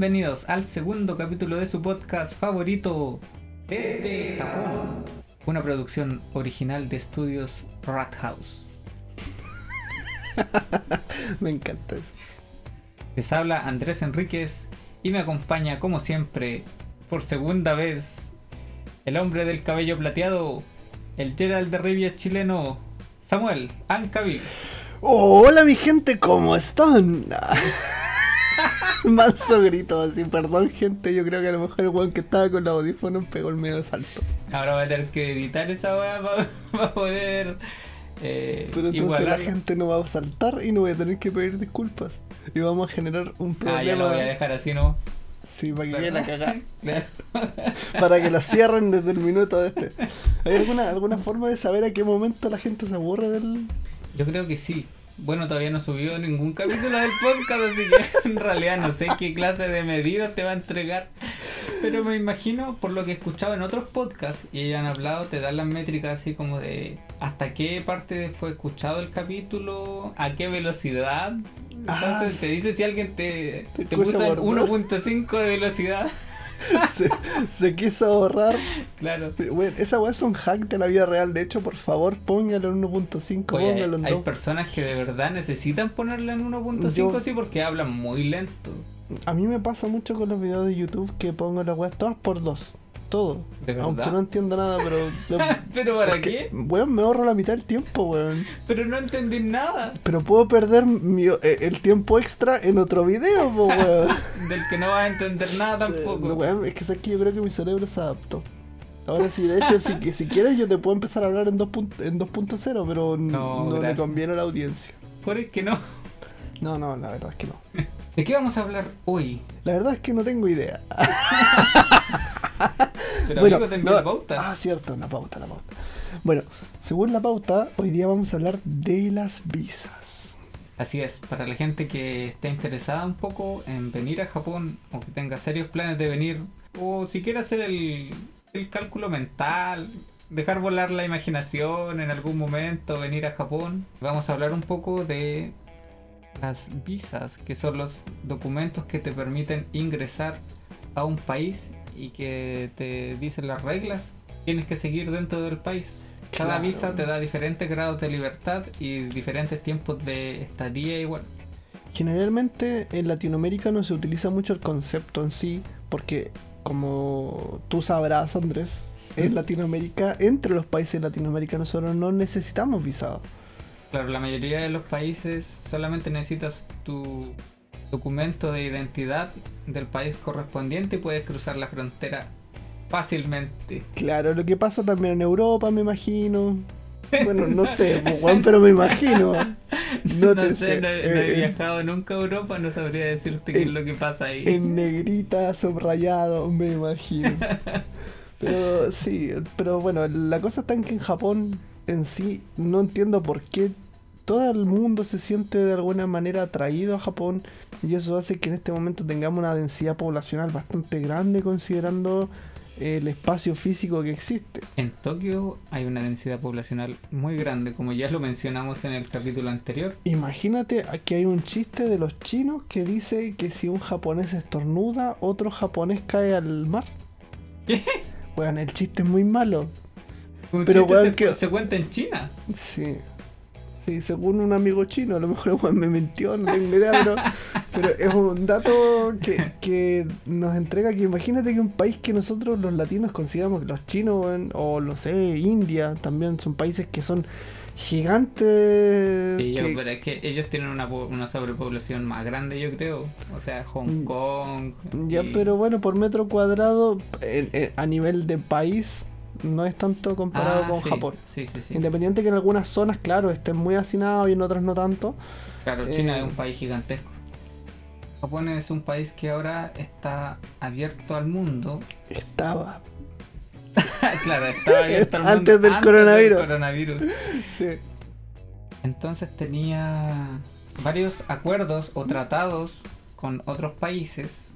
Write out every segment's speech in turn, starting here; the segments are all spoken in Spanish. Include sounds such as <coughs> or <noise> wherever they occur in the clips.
Bienvenidos al segundo capítulo de su podcast favorito desde Japón. Una producción original de estudios Rat House. <laughs> Me encanta eso. Les habla Andrés Enríquez y me acompaña como siempre, por segunda vez, el hombre del cabello plateado, el Gerald de Rivia chileno, Samuel Ancabil. Hola mi gente, ¿cómo están? <laughs> <laughs> Manso grito así, perdón gente, yo creo que a lo mejor el weón que estaba con los audífonos pegó el medio salto. Ahora voy a tener que editar esa weá para <laughs> poder eh, Pero entonces la gente no va a saltar y no voy a tener que pedir disculpas. Y vamos a generar un Ah, ya lo problema. voy a dejar así, ¿no? Sí, para que quede la cagada. <laughs> Para que la cierren desde el minuto de este. ¿Hay alguna, alguna forma de saber a qué momento la gente se aburre del.? Yo creo que sí. Bueno, todavía no subió ningún capítulo del podcast, así que <laughs> en realidad no sé qué clase de medidas te va a entregar. Pero me imagino, por lo que he escuchado en otros podcasts, y ellos han hablado, te dan las métricas así como de hasta qué parte fue escuchado el capítulo, a qué velocidad. Ah, Entonces te dice si alguien te, Te te puso en por 1.5 de velocidad. <laughs> se, se quiso ahorrar. Claro. Bueno, esa weá es un hack de la vida real. De hecho, por favor, póngalo en 1.5, Oye, hay, póngalo en hay 2. personas que de verdad necesitan ponerla en 1.5 Yo- así porque hablan muy lento. A mí me pasa mucho con los videos de YouTube que pongo las weas todas por 2. Todo. Aunque no entiendo nada, pero. <laughs> ¿Pero para porque, qué? Weón, me ahorro la mitad del tiempo, weón. Pero no entendí nada. Pero puedo perder mi- eh, el tiempo extra en otro video, po, <laughs> weón. Del que no vas a entender nada tampoco. weón, es que sabes que yo creo que mi cerebro se adaptó. Ahora sí, de hecho, si, si quieres yo te puedo empezar a hablar en 2.0, punt- en 2.0, pero No, no, le conviene a la audiencia. Por el que no. No, no, la verdad es que no. <laughs> ¿De qué vamos a hablar hoy? La verdad es que no tengo idea. <laughs> Pero Bueno, amigo, no- la pauta. Ah, cierto, la pauta, la pauta. Bueno, según la pauta, hoy día vamos a hablar de las visas. Así es, para la gente que esté interesada un poco en venir a Japón o que tenga serios planes de venir o si quiere hacer el, el cálculo mental, dejar volar la imaginación en algún momento, venir a Japón, vamos a hablar un poco de las visas, que son los documentos que te permiten ingresar a un país y que te dicen las reglas. Tienes que seguir dentro del país. Cada Claro. visa te da diferentes grados de libertad y diferentes tiempos de estadía igual. Generalmente en Latinoamérica no se utiliza mucho el concepto en sí, porque como tú sabrás, Andrés, en <laughs> Latinoamérica, entre los países de Latinoamérica, nosotros no necesitamos visado. Claro, la mayoría de los países solamente necesitas tu documento de identidad del país correspondiente y puedes cruzar la frontera fácilmente. Claro, lo que pasa también en Europa, me imagino. <laughs> Bueno, no sé, pues, pero me imagino. <laughs> No, No, te sé, sé. no, he- no he eh, viajado nunca a Europa, no sabría decirte qué es lo que pasa ahí. En negrita, subrayado, me imagino. <laughs> Pero sí, pero bueno, la cosa está en que en Japón en sí no entiendo por qué todo el mundo se siente de alguna manera atraído a Japón y eso hace que en este momento tengamos una densidad poblacional bastante grande considerando el espacio físico que existe. En Tokio hay una densidad poblacional muy grande, como ya lo mencionamos en el capítulo anterior. Imagínate que hay un chiste de los chinos que dice que si un japonés estornuda, otro japonés cae al mar. ¿Qué? Bueno, el chiste es muy malo. Un Pero, chiste weón, se, que- se cuenta en China. Sí. Sí, según un amigo chino, a lo mejor el weón me mintió, no tengo idea, pero, <laughs> pero es un dato que, que nos entrega que imagínate que un país que nosotros los latinos consideramos que los chinos weón, o no sé, India también son países que son gigantes. Sí, yo- que- pero es que ellos tienen una, po- una sobrepoblación más grande, yo creo. O sea, Hong Mm, Kong. Ya, y- pero bueno, por metro cuadrado, en- en- a nivel de país, no es tanto comparado Ah, con sí, Japón. Sí, sí, sí. Independiente que en algunas zonas, claro, estén muy hacinados y en otras no tanto. Claro, China eh, es un país gigantesco. Japón es un país que ahora está abierto al mundo. Estaba. <laughs> claro, estaba abierto al <laughs> mundo Antes del coronavirus. coronavirus. Sí. Entonces tenía varios acuerdos o tratados con otros países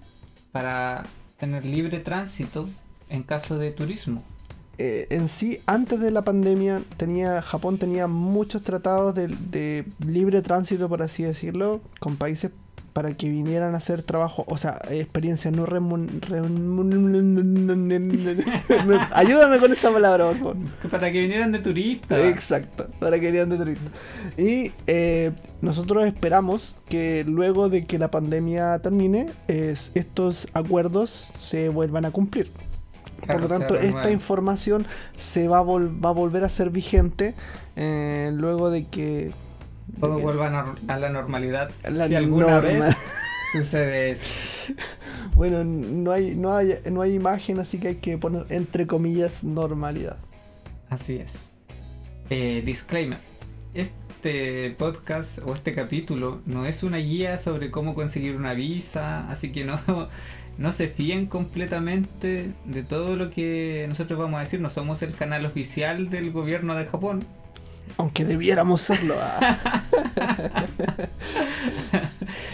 para tener libre tránsito en caso de turismo. Eh, en sí, antes de la pandemia, tenía Japón tenía muchos tratados de, de libre tránsito, por así decirlo, con países para que vinieran a hacer trabajo, o sea, experiencias no remun... remun- <laughs> Ayúdame con esa palabra, por favor. Para que vinieran de turistas. Exacto, para que vinieran de turistas. Y eh, nosotros esperamos que luego de que la pandemia termine, es- estos acuerdos se vuelvan a cumplir. Claro, Por lo tanto, esta información se va a, va a volver a ser vigente eh, luego de que... Todo vuelva a la normalidad. La si alguna norma. vez <laughs> sucede eso. Bueno, no hay, no, hay, no hay imagen, así que hay que poner entre comillas normalidad. Así es. Eh, disclaimer. Este podcast o este capítulo no es una guía sobre cómo conseguir una visa, así que no, no se fíen completamente de todo lo que nosotros vamos a decir. No somos el canal oficial del gobierno de Japón. Aunque debiéramos serlo. ah. <laughs>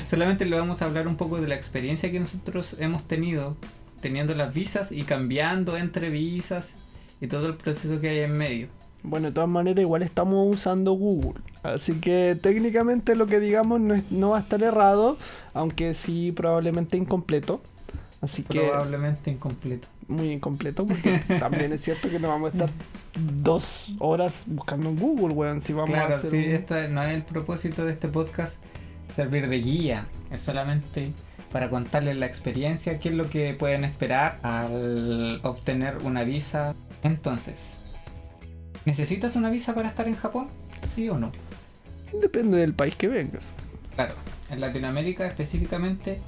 Solamente le vamos a hablar un poco de la experiencia que nosotros hemos tenido teniendo las visas y cambiando entre visas y todo el proceso que hay en medio. Bueno, de todas maneras, igual estamos usando Google. Así que técnicamente lo que digamos no, es- no va a estar errado, aunque sí probablemente incompleto. Así que Probablemente incompleto. muy incompleto, porque <laughs> también es cierto que no vamos a estar dos horas buscando en Google, weón. Si vamos a hacer sí, un- esta no es el propósito de este podcast servir de guía, es solamente para contarles la experiencia, qué es lo que pueden esperar al obtener una visa. Entonces, ¿necesitas una visa para estar en Japón? ¿Sí o no? Depende del país que vengas. Claro, en Latinoamérica específicamente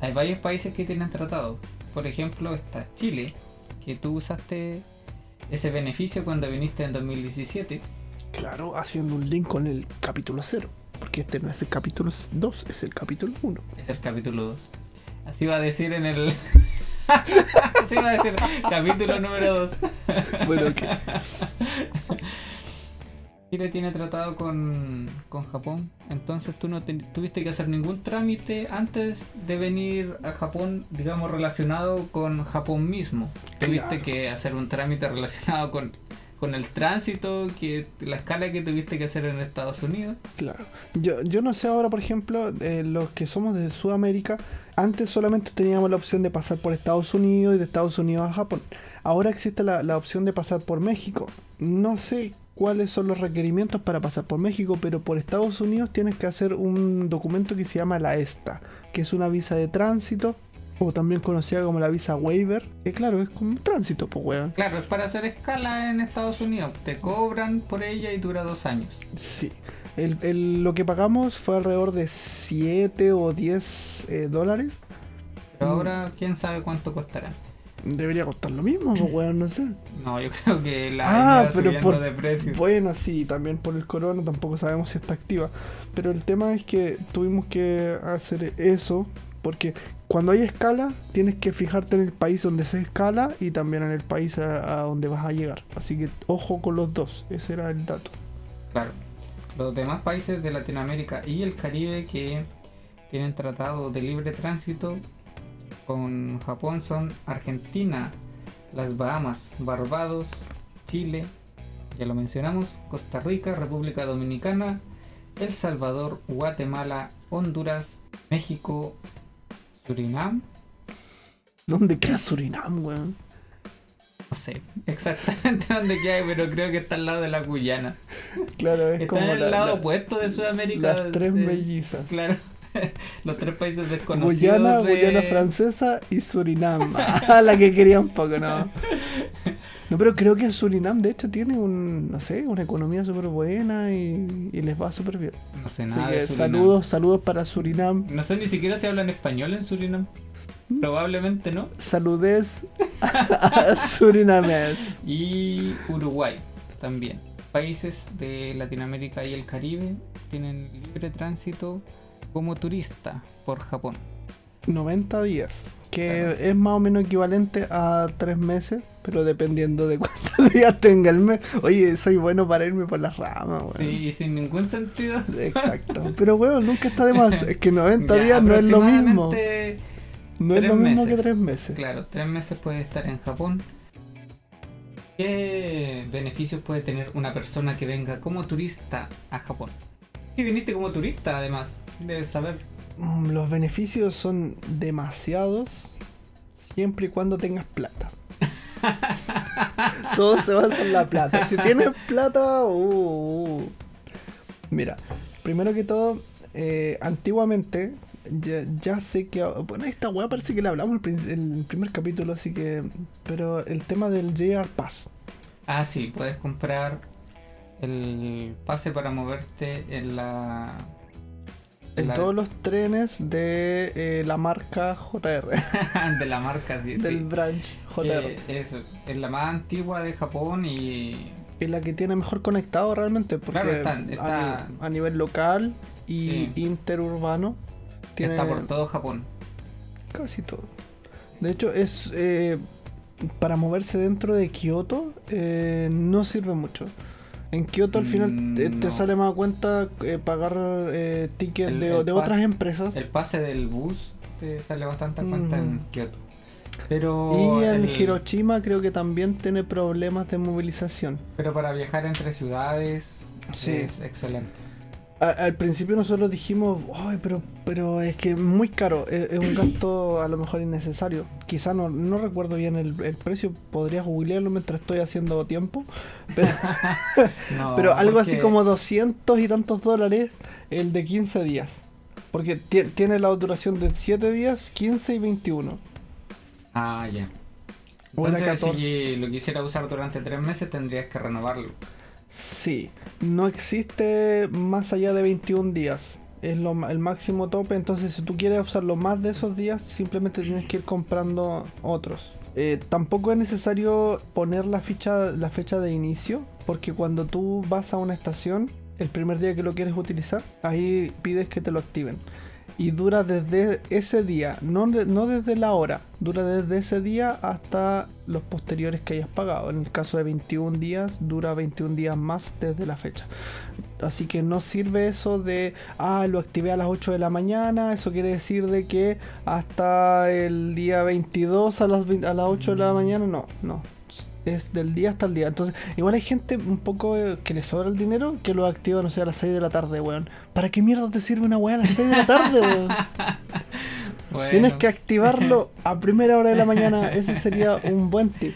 hay varios países que tienen tratado. Por ejemplo, está Chile, que tú usaste ese beneficio cuando viniste en 2017. Claro, haciendo un link con el capítulo 0. Porque este no es el capítulo 2, es el capítulo 1. Es el capítulo 2. Así va a decir en el. <laughs> Así va a decir capítulo número 2. Bueno, que <laughs> Chile tiene tratado con, con Japón, entonces tú no te- tuviste que hacer ningún trámite antes de venir a Japón, digamos, relacionado con Japón mismo. Tuviste Claro. que hacer un trámite relacionado con, con el tránsito, que la escala que tuviste que hacer en Estados Unidos. Claro. Yo, yo no sé ahora, por ejemplo, eh, los que somos de Sudamérica, antes solamente teníamos la opción de pasar por Estados Unidos y de Estados Unidos a Japón. Ahora existe la, la opción de pasar por México. No sé cuáles son los requerimientos para pasar por México, pero por Estados Unidos tienes que hacer un documento que se llama la ESTA, que es una visa de tránsito, o también conocida como la visa waiver, que claro, es como un tránsito, pues weón. Claro, es para hacer escala en Estados Unidos. Te cobran por ella y dura dos años. Sí. El, el- lo que pagamos fue alrededor de 7 o 10 eh, dólares. Pero Mm. ahora, quién sabe cuánto costará. Debería costar lo mismo, pues, weón, no sé. No, yo <laughs> creo que la Ah, pero por- de precio. Bueno, sí, también por el corona tampoco sabemos si está activa. Pero el tema es que tuvimos que hacer eso porque cuando hay escala tienes que fijarte en el país donde se escala y también en el país a, a donde vas a llegar. Así que ojo con los dos, ese era el dato. Claro. Los demás países de Latinoamérica y el Caribe que tienen tratado de libre tránsito con Japón son Argentina, las Bahamas, Barbados, Chile, ya lo mencionamos, Costa Rica, República Dominicana, El Salvador, Guatemala, Honduras, México, Surinam, ¿Dónde queda Surinam, weón? no sé exactamente <laughs> dónde queda, pero creo que está al lado de la Guyana. Claro, es Está como en el la- lado la- opuesto de Sudamérica. las tres de- mellizas. Claro. <laughs> Los tres países desconocidos. Guyana, de- Guyana francesa y Surinam. <laughs> Ah, la que quería un poco, no. No, pero creo que Surinam de hecho tiene un, no sé, una economía súper buena y, y les va súper bien. No sé Así nada que de Surinam. saludos, saludos para Surinam. No sé ni siquiera si hablan español en Surinam. ¿Mm? Probablemente no. Saludes a Surinames. Y Uruguay también. Países de Latinoamérica y el Caribe tienen libre tránsito como turista por Japón. 90 días, que Claro. es más o menos equivalente a 3 meses, pero dependiendo de <laughs> cuántos días tenga el mes. Oye, soy bueno para irme por las ramas, weón. Sí, y sin ningún sentido. Exacto. <laughs> Pero weón, nunca está de más. Es que 90 Ya, días no es lo mismo. No es lo mismo meses. que 3 meses. Claro, tres meses puede estar en Japón. ¿Qué beneficios puede tener una persona que venga como turista a Japón? Y viniste como turista además, debes saber. mm, los beneficios son demasiados siempre y cuando tengas plata. <laughs> Todo se basa en la plata. Si tienes plata, uh, uh. mira, primero que todo, eh, antiguamente, ya, ya sé que. Bueno, esta weá parece que le hablamos el, el primer capítulo, así que. Pero el tema del JR Pass. Ah, sí, puedes comprar el pase para moverte en la. En la- todos los trenes de eh, la marca JR, <laughs> de la marca, sí, del sí. branch JR. Que es, es la más antigua de Japón y. Es la que tiene mejor conectado realmente, porque Claro, está- está- A, ni- a nivel local y Sí. interurbano tiene Está por todo Japón. casi todo. De hecho, es eh, para moverse dentro de Kioto eh, no sirve mucho. En Kioto al final Mm, te, sale más a cuenta eh, pagar eh, tickets de, otras empresas. El pase del bus te sale bastante a cuenta en. Kioto. Pero. y en el- Hiroshima creo que también tiene problemas de movilización. Pero para viajar entre ciudades Sí. es excelente. A- al principio nosotros dijimos, Ay, pero, pero es que es muy caro, es, es un gasto a lo mejor innecesario. Quizá no, no recuerdo bien el, el precio, podría googlearlo mientras estoy haciendo tiempo. Pero, <laughs> <laughs> No, pero algo así como 200 y tantos dólares el de 15 días. Porque ti- tiene la duración de 7 días, 15 y 21. Ah, ya. Era Entonces, 14. si lo quisiera usar durante tres meses, tendrías que renovarlo. Sí, no existe más allá de 21 días. Es lo, el máximo tope. Entonces, si tú quieres usarlo más de esos días, simplemente tienes que ir comprando otros. Eh, tampoco es necesario poner la ficha, la fecha de inicio, porque cuando tú vas a una estación, el primer día que lo quieres utilizar, ahí pides que te lo activen. Y dura desde ese día, no, de- no desde la hora, dura desde ese día hasta los posteriores que hayas pagado. En el caso de 21 días, dura 21 días más desde la fecha. Así que no sirve eso de, ah, lo activé a las 8 de la mañana, eso quiere decir de que hasta el día 22 a las, 20 a las 8 de la mañana, no, no. Es del día hasta el día. Entonces, igual hay gente un poco eh, que le sobra el dinero que lo activa, no sé, a las 6 de la tarde, weón. ¿Para qué mierda te sirve una weá a las 6 de la tarde, weón? <laughs> Bueno, Tienes que activarlo a primera hora de la mañana. Ese sería un buen tip.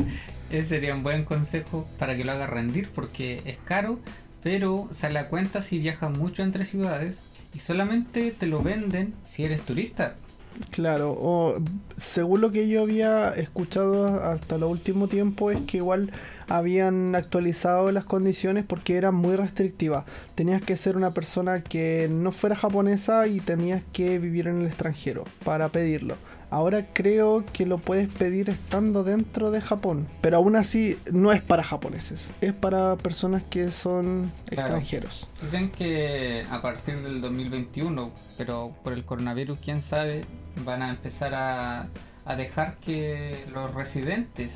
<laughs> Ese sería un buen consejo para que lo haga rendir porque es caro, pero sale a cuenta si viajas mucho entre ciudades y solamente te lo venden si eres turista. Claro, o según lo que yo había escuchado hasta lo último tiempo es que igual habían actualizado las condiciones porque eran muy restrictivas. Tenías que ser una persona que no fuera japonesa y tenías que vivir en el extranjero para pedirlo. Ahora creo que lo puedes pedir estando dentro de Japón, pero aún así no es para japoneses, es para personas que son Claro. extranjeros. Dicen que a partir del 2021, pero por el coronavirus, quién sabe, van a empezar a, a dejar que los residentes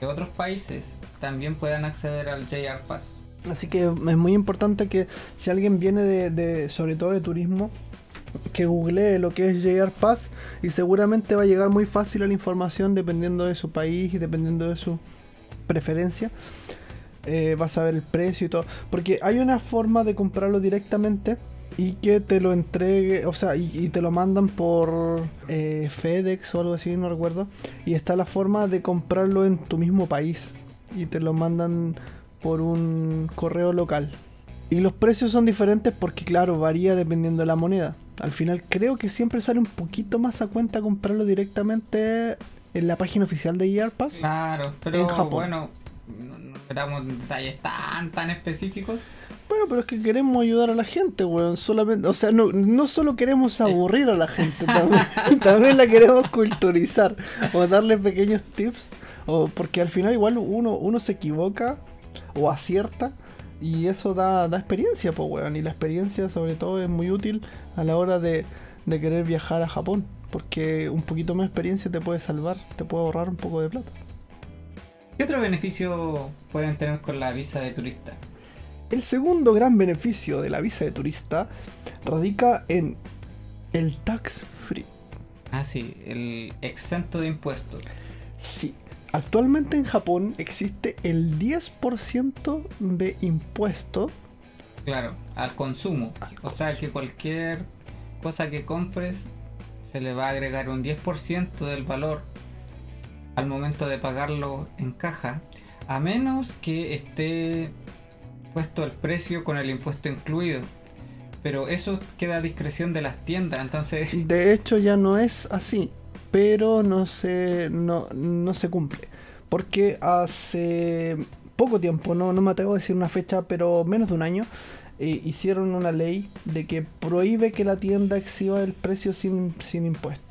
de otros países también puedan acceder al JR Pass. Así que es muy importante que si alguien viene de, de- sobre todo de turismo, que googlee lo que es JR Pass y seguramente va a llegar muy fácil a la información dependiendo de su país y dependiendo de su preferencia. Eh, vas a ver el precio y todo. Porque hay una forma de comprarlo directamente y que te lo entregue, o sea, y, y te lo mandan por eh, FedEx o algo así, no recuerdo. Y está la forma de comprarlo en tu mismo país y te lo mandan por un correo local. Y los precios son diferentes porque, claro, varía dependiendo de la moneda. Al final creo que siempre sale un poquito más a cuenta comprarlo directamente en la página oficial de EarPass. Claro, pero En Japón. bueno, no, no metamos detalles tan tan específicos. Bueno, pero es que queremos ayudar a la gente, weón. Solamente, o sea, no, no solo queremos aburrir a la gente, <laughs> también, también la queremos culturizar. O darle pequeños tips. O porque al final igual uno, uno se equivoca o acierta. Y eso da, da experiencia, pues, weón. Y la experiencia sobre todo es muy útil a la hora de, de querer viajar a Japón. Porque un poquito más de experiencia te puede salvar, te puede ahorrar un poco de plata. ¿Qué otro beneficio pueden tener con la visa de turista? El segundo gran beneficio de la visa de turista radica en el tax free. Ah, sí, el exento de impuestos. Sí, actualmente en Japón existe el 10% de impuesto. Claro, al consumo. O sea que cualquier cosa que compres se le va a agregar un 10% del valor al momento de pagarlo en caja, a menos que esté el precio con el impuesto incluido. Pero eso queda a discreción de las tiendas, entonces... <laughs> De hecho ya no es así, pero no se, no, no se cumple. Porque hace poco tiempo, no, no me atrevo a decir una fecha, pero menos de un año, eh, hicieron una ley de que prohíbe que la tienda exhiba el precio sin, sin impuesto.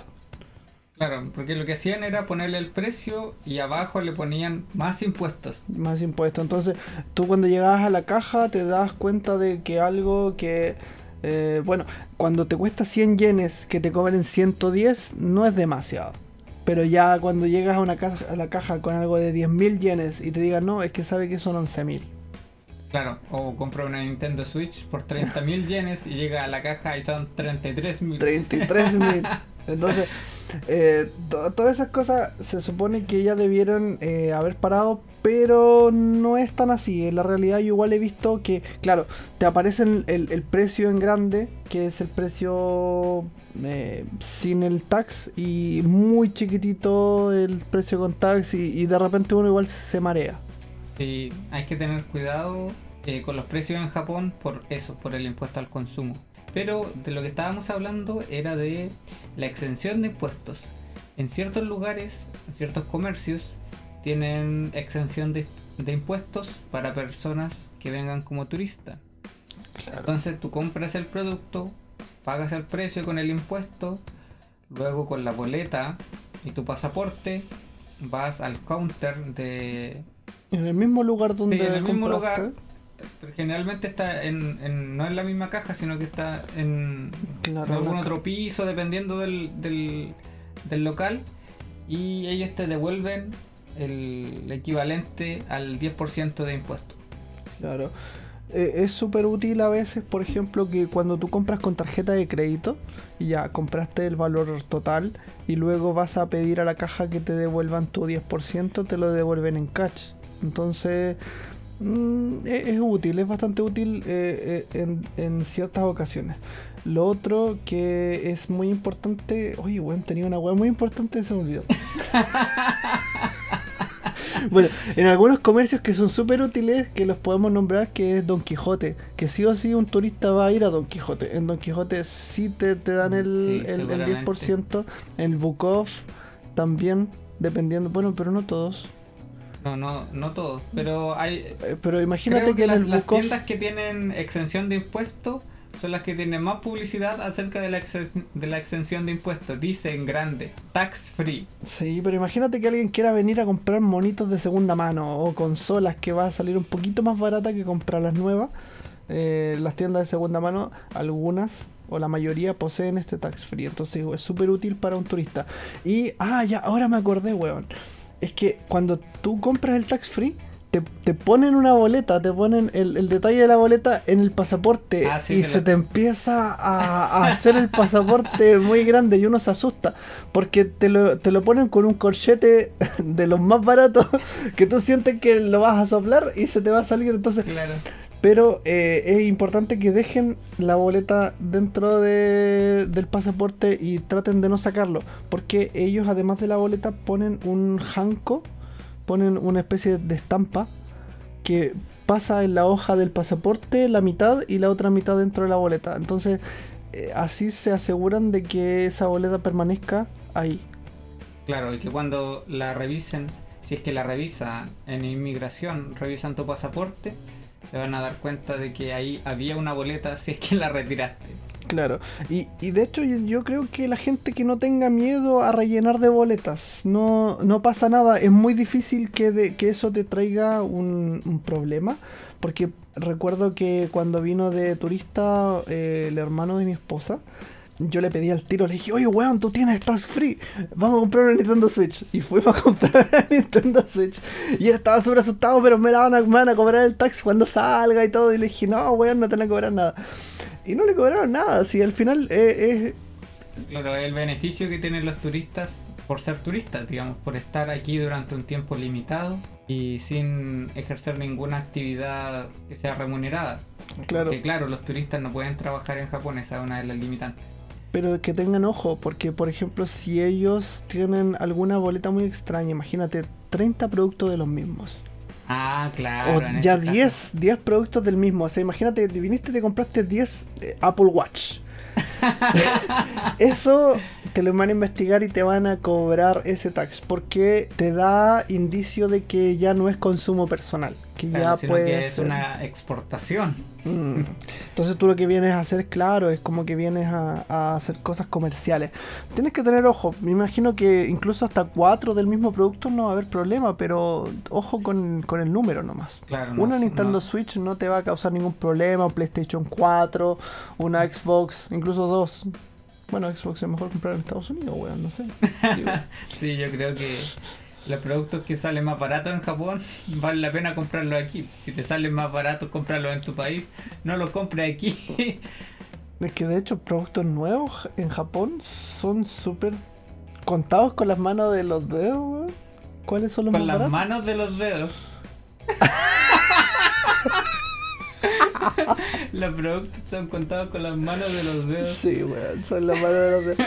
Claro, porque lo que hacían era ponerle el precio y abajo le ponían más impuestos. Más impuestos. Entonces, tú cuando llegabas a la caja te das cuenta de que algo que... eh, bueno, cuando te cuesta 100 yenes que te cobren 110 no es demasiado. Pero ya cuando llegas a, una caja, a la caja con algo de 10.000 yenes y te digan no, es que sabe que son 11.000. Claro, o compra una Nintendo Switch por 30.000 yenes y llega a la caja y son 33.000. 33.000. <laughs> Entonces, eh, to- todas esas cosas se supone que ya debieron eh, haber parado, pero no es tan así. En la realidad yo igual he visto que, claro, te aparece el, precio en grande, que es el precio eh, sin el tax, y muy chiquitito el precio con tax, y, y de repente uno igual se marea. Sí, hay que tener cuidado eh, con los precios en Japón por eso, por el impuesto al consumo. Pero de lo que estábamos hablando era de la exención de impuestos. En ciertos lugares, en ciertos comercios, tienen exención de, de impuestos para personas que vengan como turistas. Entonces tú compras el producto, pagas el precio con el impuesto, luego con la boleta y tu pasaporte vas al counter de, En el mismo lugar donde Sí, en el mismo compraste. lugar. Generalmente está en, en- no en la misma caja, sino que está en, Claro, en algún otro piso, dependiendo del, del, del local. Y ellos te devuelven el equivalente al 10% de impuesto. Claro. Eh, es súper útil a veces, por ejemplo, que cuando tú compras con tarjeta de crédito y ya compraste el valor total y luego vas a pedir a la caja que te devuelvan tu 10%, te lo devuelven en cash. Entonces, mm, es, es útil, es bastante útil eh, eh, en, en ciertas ocasiones. Lo otro que es muy importante, oye, weón, tenía una weá muy importante y se me olvidó. <laughs> Bueno, en algunos comercios que son súper útiles, que los podemos nombrar, que es Don Quijote, que sí o sí un turista va a ir a Don Quijote. En Don Quijote sí te, te dan el, Sí, el, el seguramente. 10%, en Bukov también, dependiendo, bueno, pero no todos. No, no, no todos, pero hay... Eh, Pero imagínate que, en las, el las Bukov... tiendas que tienen exención de impuestos son las que tienen más publicidad acerca de la, exen- de la exención de impuestos. Dice en grande, tax free. Sí, pero imagínate que alguien quiera venir a comprar monitos de segunda mano o consolas que va a salir un poquito más barata que comprar las nuevas. Eh, las tiendas de segunda mano, algunas o la mayoría poseen este tax free, entonces es súper útil para un turista. Y, ah, ya, ahora me acordé, weón. Es que cuando tú compras el tax free, te, te ponen una boleta, te ponen el, el detalle de la boleta en el pasaporte Ah, sí, y se lo- te empieza a, a hacer el pasaporte muy grande y uno se asusta porque te lo, te lo ponen con un corchete de los más baratos que tú sientes que lo vas a soplar y se te va a salir entonces Claro. Pero eh, es importante que dejen la boleta dentro de- del pasaporte y traten de no sacarlo. Porque ellos, además de la boleta, ponen un hanco, ponen una especie de estampa que pasa en la hoja del pasaporte la mitad y la otra mitad dentro de la boleta. Entonces, eh, así se aseguran de que esa boleta permanezca ahí. Claro, y que cuando la revisen, si es que la revisa en inmigración, revisan tu pasaporte, se van a dar cuenta de que ahí había una boleta si es que la retiraste. Claro, y, y de hecho yo, creo que la gente que no tenga miedo a rellenar de boletas, no, no pasa nada, es muy difícil que, de- que eso te traiga un, un problema, porque recuerdo que cuando vino de turista eh, el hermano de mi esposa, yo le pedí al tiro, le dije, oye weón, tú tienes tax free, vamos a comprar una Nintendo Switch. Y fuimos a comprar <laughs> una Nintendo Switch. Y él estaba súper asustado, pero me, la van a, me van a cobrar el tax cuando salga y todo. Y le dije, no weón, no te van a cobrar nada. Y no le cobraron nada, si al final eh, es... Claro, el beneficio que tienen los turistas por ser turistas, digamos, por estar aquí durante un tiempo limitado y sin ejercer ninguna actividad que sea remunerada. Claro. Porque claro, los turistas no pueden trabajar en Japón, esa es una de las limitantes. Pero que tengan ojo, porque por ejemplo, si ellos tienen alguna boleta muy extraña, imagínate 30 productos de los mismos. Ah, claro. O ya ese caso. 10, 10 productos del mismo. O sea, imagínate, viniste y te compraste 10 eh, Apple Watch. <laughs> Eso te lo van a investigar y te van a cobrar ese tax. Porque te da indicio de que ya no es consumo personal. Que Claro, ya sino puede que es una exportación. Mm. <laughs> Entonces tú lo que vienes a hacer, claro, es como que vienes a, a hacer cosas comerciales. Tienes que tener ojo. Me imagino que incluso hasta cuatro del mismo producto no va a haber problema, pero ojo con, con el número nomás. Claro, una Nintendo no. Switch no te va a causar ningún problema, un PlayStation 4, una Xbox, incluso dos. Bueno, Xbox es mejor comprar en Estados Unidos, weón, no sé. <laughs> Sí, yo creo que los productos que salen más baratos en Japón <laughs> vale la pena comprarlos aquí. Si te salen más baratos comprarlos en tu país, no los compres aquí. <laughs> Es que de hecho productos nuevos en Japón son súper contados con las manos de los dedos, weón. ¿Cuáles son los Con más las baratos? manos de los dedos. <laughs> los productos son contados con las manos de los dedos. Sí, weón, son las manos de los dedos. <laughs>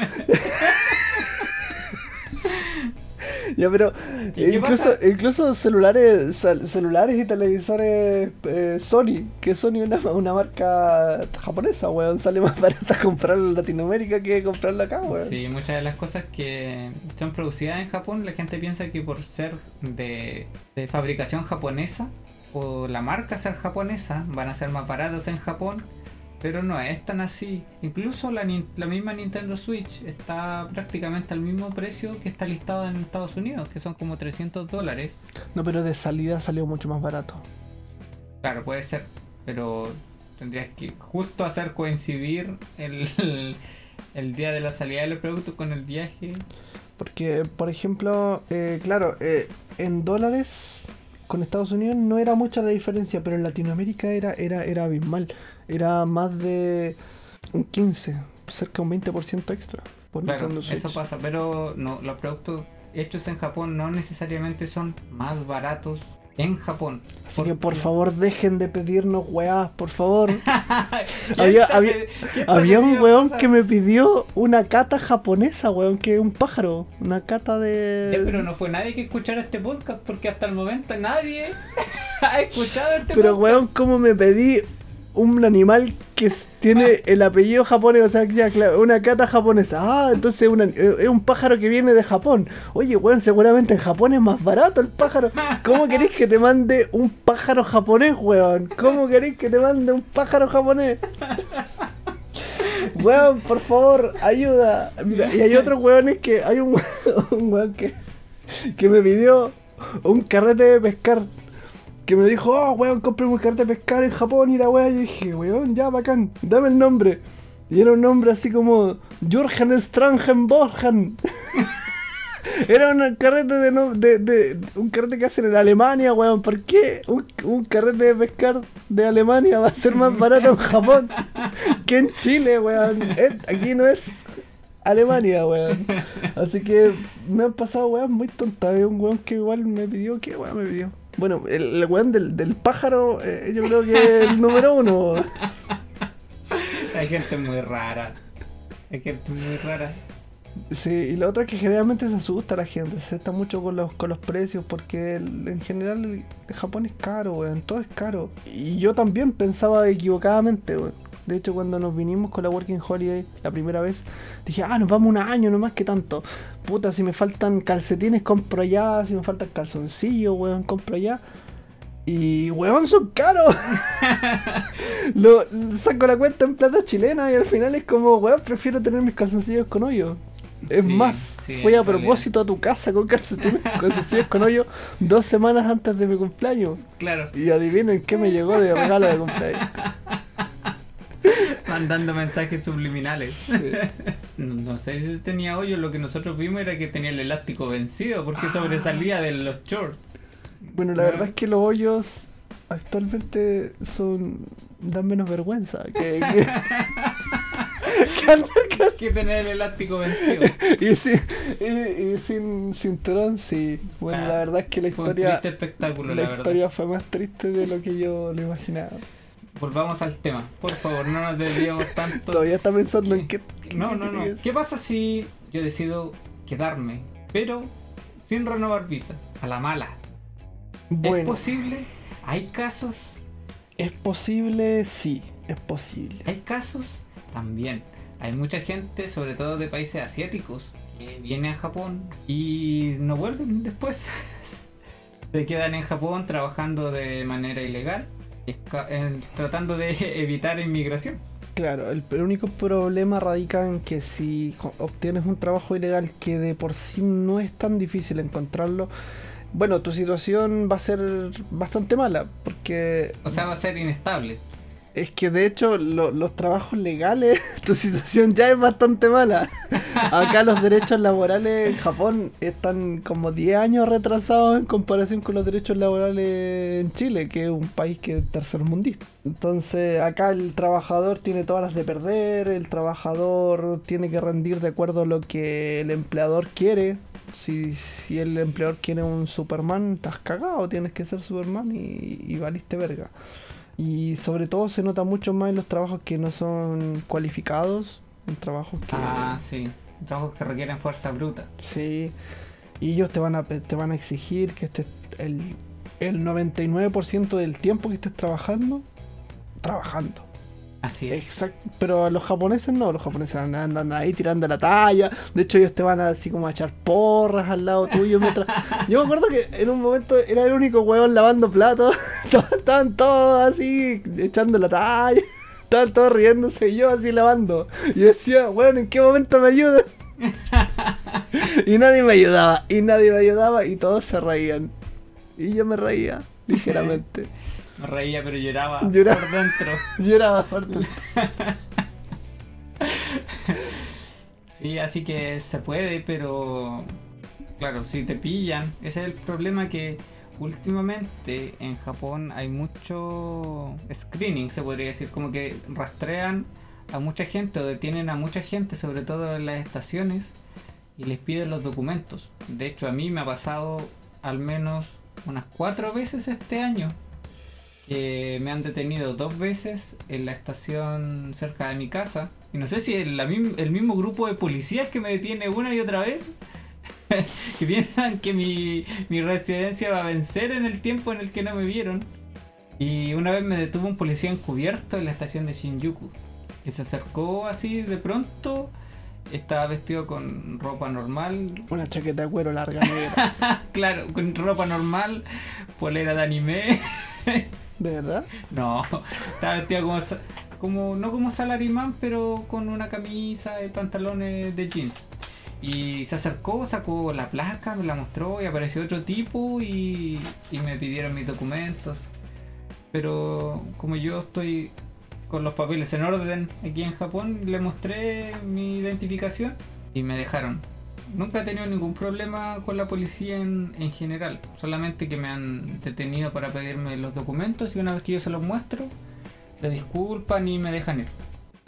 ya, pero ¿Y qué incluso, pasa? incluso celulares celulares y televisores eh, Sony, que Sony es una, una marca japonesa, weón, sale más barata comprarlo en Latinoamérica que comprarlo acá, weón. Sí, muchas de las cosas que son producidas en Japón, la gente piensa que por ser de, de fabricación japonesa o la marca ser japonesa, van a ser más baratas en Japón, pero no es tan así. Incluso la, misma Nintendo Switch está prácticamente al mismo precio que está listado en Estados Unidos, que son como 300 dólares. No, pero de salida salió mucho más barato. Claro, puede ser, pero tendrías que justo hacer coincidir el, el, <laughs> el día de la salida de los productos con el viaje. Porque, por ejemplo, eh, claro, eh, en dólares con Estados Unidos no era mucha la diferencia, pero en Latinoamérica era, era, era abismal. Era más de un 15, cerca de un 20% extra por Claro, eso pasa, pero no, los productos hechos en Japón no necesariamente son más baratos en Japón. Así que por favor dejen de pedirnos weás, por favor. <laughs> ¿Quién Había- un weón que me pidió una cata japonesa, weón, que es un pájaro. Una cata de... Ya, pero no fue nadie que escuchara este podcast porque hasta el momento nadie <laughs> ha escuchado este Pero podcast. weón, ¿cómo me pedí un animal que tiene el apellido japonés? O sea, ya, claro, una cata japonesa. Ah, entonces una- eh, es un pájaro que viene de Japón. Oye, weón, seguramente en Japón es más barato el pájaro. ¿Cómo queréis que te mande un pájaro japonés, weón? ¿Cómo queréis que te mande un pájaro japonés? <laughs> Weón, por favor, ayuda. Mira, y hay otros weones que. Hay un, <laughs> un weón que, que me pidió un carrete de pescar. Que me dijo, oh, weón, compré un carrete de pescar en Japón y la weá. Yo dije, weón, ya, bacán, dame el nombre. Y era un nombre así como Jürgen Strangenborgen. <laughs> Era un carrete de, no- de, de- un carrete que hacen en Alemania, weón. ¿Por qué un, un carrete de pescar de Alemania va a ser más barato en Japón que en Chile, weón? Aquí no es Alemania, weón. Así que me han pasado weón muy tontas. Un weón que igual me pidió, ¿qué weón me pidió? Bueno, el, el weón del, del pájaro, eh, yo creo que es el <laughs> número uno. Hay gente muy rara. Hay gente muy rara. Sí, y lo otro es que generalmente se asusta la gente, se está mucho con los, con los precios, porque el- en general el, Japón es caro, weón, todo es caro. Y yo también pensaba equivocadamente, weón. De hecho, cuando nos vinimos con la Working Holiday la primera vez, dije, ah, nos vamos un año nomás que tanto. Puta, si me faltan calcetines, compro allá, si me faltan calzoncillos, weón, compro allá. Y, weón, son caros. <laughs> Lo, saco la cuenta en plata chilena y al final es como, weón, prefiero tener mis calzoncillos con hoyo. Es Sí, más, sí, fui a realidad. propósito a tu casa con calcetines, <laughs> con hoyo dos semanas antes de mi cumpleaños. Claro, Y adivinen qué me llegó de regalo de cumpleaños. <laughs> mandando mensajes subliminales. No, no sé si tenía hoyo, lo que nosotros vimos era que tenía el elástico vencido porque Ah. sobresalía de los shorts. Bueno, la Ah. verdad es que los hoyos actualmente son dan menos vergüenza que, que, <laughs> tener el elástico vencido. <laughs> y, sin, y, y sin cinturón, sí. Bueno, Ah, la verdad es que la Fue un historia triste espectáculo, la la, historia fue más triste de lo que yo lo imaginaba. Volvamos al tema. Por favor, no nos desviemos tanto. Todavía está pensando en qué, No, no, no. ¿Qué pasa si yo decido quedarme, pero sin renovar visa? A la mala. Bueno, ¿Es posible? ¿Hay casos? es posible, sí, es posible. Hay casos también. Hay mucha gente, sobre todo de países asiáticos, que viene a Japón y no vuelven después. <laughs> Se quedan en Japón trabajando de manera ilegal, tratando de <laughs> evitar inmigración. Claro, el, único problema radica en que si obtienes un trabajo ilegal que de por sí no es tan difícil encontrarlo, bueno, tu situación va a ser bastante mala, porque O sea, va a ser inestable. Es que de hecho lo- los trabajos legales, <laughs> tu situación ya es bastante mala. Acá los derechos laborales en Japón están como 10 años retrasados en comparación con los derechos laborales en Chile, que es un país que es tercermundista. Entonces acá el trabajador tiene todas las de perder, el trabajador tiene que rendir de acuerdo a lo que el empleador quiere. Si, si el empleador quiere un Superman, estás cagado, tienes que ser Superman y, y valiste verga. Y sobre todo se nota mucho más en los trabajos que no son cualificados, en trabajos que... Ah, sí. Trabajos que requieren fuerza bruta. Sí. Y ellos te van a, te van a exigir que estés el, el 99% del tiempo que estés trabajando, trabajando. Así es. Exacto. Pero a los japoneses no, los japoneses andan, andan ahí tirando la talla. De hecho, ellos te van así como a echar porras al lado tuyo. Mientras... <laughs> Yo me acuerdo que en un momento era el único huevón lavando platos. <laughs> Estaban todos así echando la talla. Estaban todos riéndose y yo así lavando. Y decía, weón, ¿en qué momento me ayudan? <laughs> y nadie me ayudaba. Y nadie me ayudaba y todos se reían. Y yo me reía, ligeramente. Me reía, pero lloraba, <laughs> Lloraba. por dentro. Yo era fuerte. Sí, así que se puede, pero claro, si te pillan, ese es el problema que últimamente en Japón hay mucho screening, se podría decir, como que rastrean a mucha gente o detienen a mucha gente, sobre todo en las estaciones, y les piden los documentos. De hecho, a mí me ha pasado al menos unas cuatro veces este año que me han detenido dos veces en la estación cerca de mi casa. Y no sé si el, la el mismo grupo de policías que me detiene una y otra vez. <laughs> que piensan que mi, mi residencia va a vencer en el tiempo en el que no me vieron. Y una vez me detuvo un policía encubierto en la estación de Shinjuku. Que se acercó así de pronto. Estaba vestido con ropa normal. Una chaqueta de cuero larga <laughs> negra. claro, con ropa normal. Polera de anime. ¿De verdad? No, <laughs> estaba vestido como, no como salaryman, pero con una camisa y pantalones de jeans. Y se acercó, sacó la placa, me la mostró y apareció otro tipo y, y me pidieron mis documentos. Pero como yo estoy con los papeles en orden aquí en Japón, le mostré mi identificación y me dejaron. Nunca he tenido ningún problema con la policía en, en general, solamente que me han detenido para pedirme los documentos y una vez que yo se los muestro, se disculpan y me dejan ir.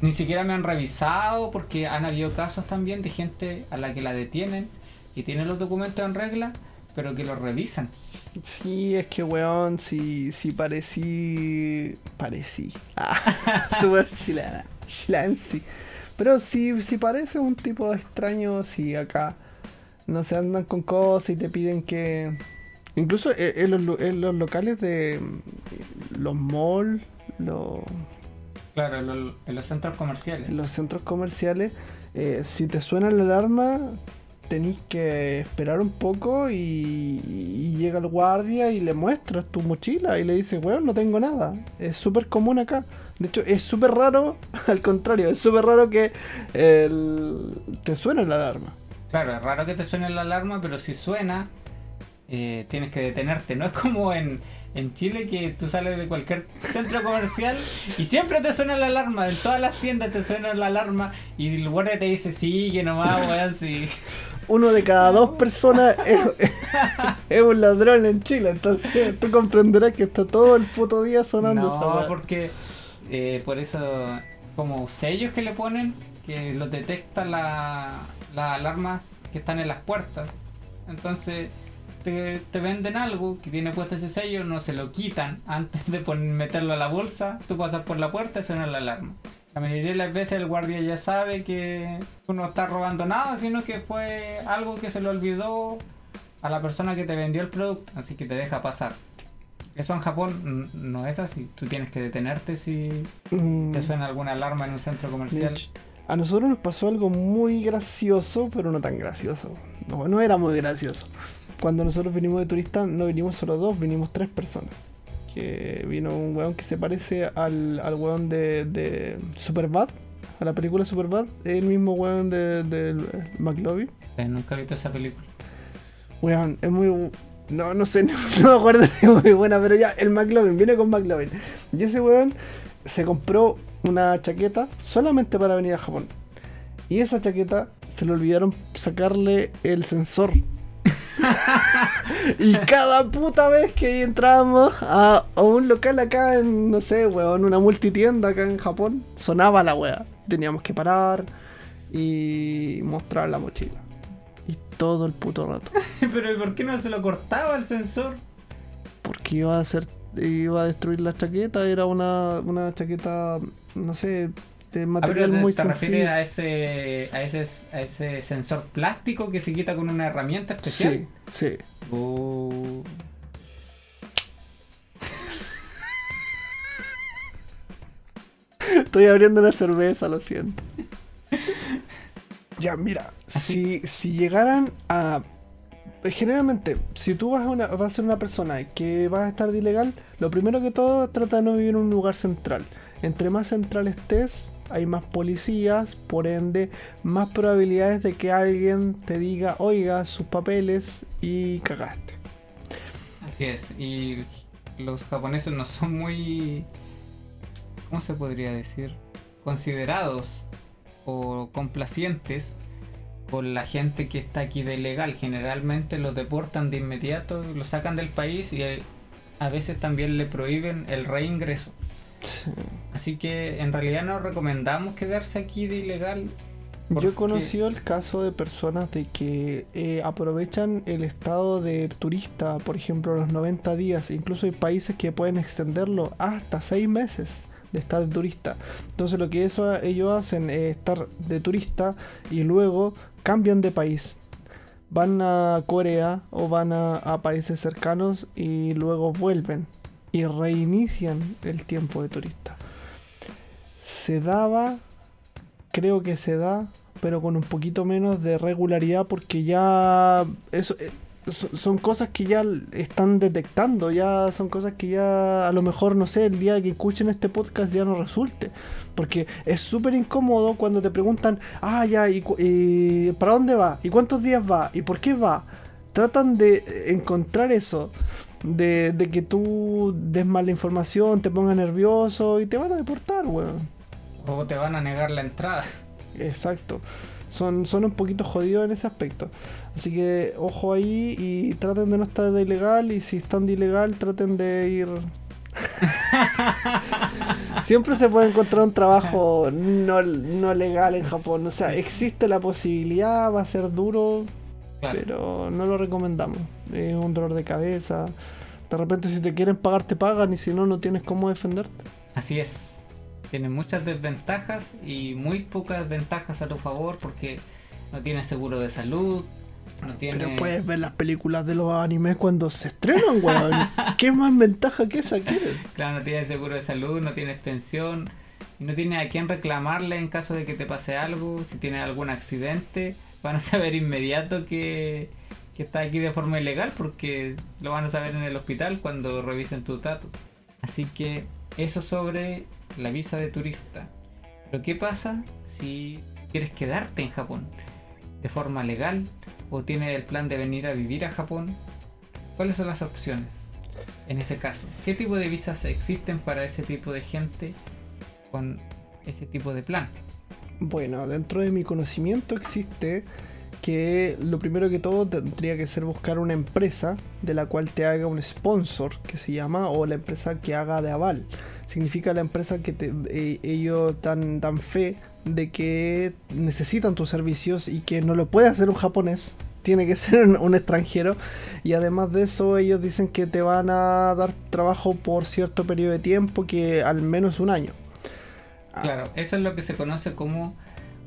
Ni siquiera me han revisado porque han habido casos también de gente a la que la detienen y tienen los documentos en regla, pero que los revisan. Sí, es que weón, si, si parecí. Parecí. Ah, <laughs> super chilena. Chilancy. Pero si, si parece un tipo extraño, si acá no se andan con cosas y te piden que. Incluso en, en los, en los locales de mm, los malls, los, Claro, en los, en los centros comerciales. en los centros comerciales, eh, si te suena la alarma, tenéis que esperar un poco y, y llega el guardia y le muestras tu mochila y le dices, weón, no tengo nada. Es súper común acá. De hecho, es súper raro, <laughs> al contrario, es súper raro que el- te suene la alarma. Claro, es raro que te suene la alarma, pero si suena, eh, tienes que detenerte. No es como en, en Chile que tú sales de cualquier centro comercial y siempre te suena la alarma. En todas las tiendas te suena la alarma y el guardia te dice, sigue nomás, weón, sí. <laughs> Uno de cada dos personas es, <laughs> es un ladrón en Chile, entonces tú comprenderás que está todo el puto día sonando esa No, porque eh, por eso, como sellos que le ponen, que los detecta la- las alarmas que están en las puertas. Entonces, te, te venden algo que tiene puesto ese sello, no se lo quitan <laughs> antes de pon- meterlo a la bolsa. Tú pasas por la puerta y suena la alarma. La mayoría de las veces el guardia ya sabe que no estás robando nada, sino que fue algo que se le olvidó a la persona que te vendió el producto, así que te deja pasar. Eso en Japón no es así. Tú tienes que detenerte si Mm, te suena alguna alarma en un centro comercial. hecho, a nosotros nos pasó algo muy gracioso, pero no tan gracioso. No, no era muy gracioso. Cuando nosotros vinimos de turista, no vinimos solo dos, vinimos tres personas. Que vino un weón que se parece al, al weón de, de Superbad, a la película Superbad, el mismo weón de, de McLovin. Eh, nunca he visto esa película. Weón, es muy. No, no sé, <laughs> no, me acuerdo si muy buena, pero ya, el McLovin, viene con McLovin. Y ese weón se compró una chaqueta solamente para venir a Japón. Y esa chaqueta se le olvidaron sacarle el sensor. <laughs> y cada puta vez que entrábamos a, a un local acá en, no sé, weón, una multitienda acá en Japón, sonaba la wea. Teníamos que parar y mostrar la mochila. Todo el puto rato. <laughs> Pero ¿y por qué no se lo cortaba el sensor? porque iba a hacer iba a destruir la chaqueta era una, una chaqueta no sé de Ah, material te, muy te refieres a ese, a ese a ese sensor plástico que se quita con una herramienta especial. sí sí Oh. <laughs> estoy abriendo una cerveza lo siento <laughs> ya mira si, si llegaran a generalmente si tú vas a, una, vas a ser una persona que vas a estar de ilegal lo primero que todo trata de no vivir en un lugar central entre más central estés hay más policías, por ende, más probabilidades de que alguien te diga, oiga, sus papeles y cagaste. Así es, y los japoneses no son muy, ¿cómo se podría decir? Considerados o complacientes con la gente que está aquí de ilegal. Generalmente los deportan de inmediato, los sacan del país y a veces también le prohíben el reingreso. Así que en realidad no recomendamos quedarse aquí de ilegal. Yo he conocido el caso de personas de que eh, aprovechan el estado de turista, por ejemplo, los 90 días. Incluso hay países que pueden extenderlo hasta 6 meses de estar de turista. Entonces lo que eso, ellos hacen es estar de turista y luego cambian de país. Van a Corea o van a, países cercanos y luego vuelven y reinician el tiempo de turista. Se daba creo que se da, pero con un poquito menos de regularidad porque ya eso eh, son cosas que ya están detectando, ya son cosas que ya a lo mejor no sé, el día que escuchen este podcast ya no resulte, porque es súper incómodo cuando te preguntan, "Ah, ya, ¿y, cu- y para dónde va? ¿Y cuántos días va? ¿Y por qué va?" Tratan de encontrar eso. De, de que tú des mala información, te pongas nervioso y te van a deportar, weón. O te van a negar la entrada. Exacto. Son, son un poquito jodidos en ese aspecto. Así que ojo ahí y traten de no estar de ilegal y si están de ilegal traten de ir... <laughs> Siempre se puede encontrar un trabajo no, no legal en Japón. O sea, existe la posibilidad, va a ser duro, Claro. pero no lo recomendamos. Es un dolor de cabeza. De repente si te quieren pagar te pagan y si no, no tienes cómo defenderte. Así es. Tiene muchas desventajas y muy pocas ventajas a tu favor porque no tienes seguro de salud, no tienes... Pero puedes ver las películas de los animes cuando se estrenan, <laughs> weón. ¿Qué más ventaja que esa quieres? Claro, no tienes seguro de salud, no tienes pensión y no tienes a quién reclamarle en caso de que te pase algo. Si tienes algún accidente, van a saber inmediato que, que estás aquí de forma ilegal porque lo van a saber en el hospital cuando revisen tus datos. Así que eso sobre la visa de turista. Pero ¿qué pasa si quieres quedarte en Japón de forma legal o tienes el plan de venir a vivir a Japón? ¿Cuáles son las opciones en ese caso? ¿Qué tipo de visas existen para ese tipo de gente con ese tipo de plan? Bueno, dentro de mi conocimiento existe que lo primero que todo tendría que ser buscar una empresa de la cual te haga un sponsor, que se llama, o la empresa que haga de aval. Significa la empresa que te- eh, ellos dan, dan fe de que necesitan tus servicios y que no lo puede hacer un japonés, tiene que <laughs> ser un, un extranjero. Y además de eso, ellos dicen que te van a dar trabajo por cierto periodo de tiempo, que al menos un año. Ah, Claro, eso es lo que se conoce como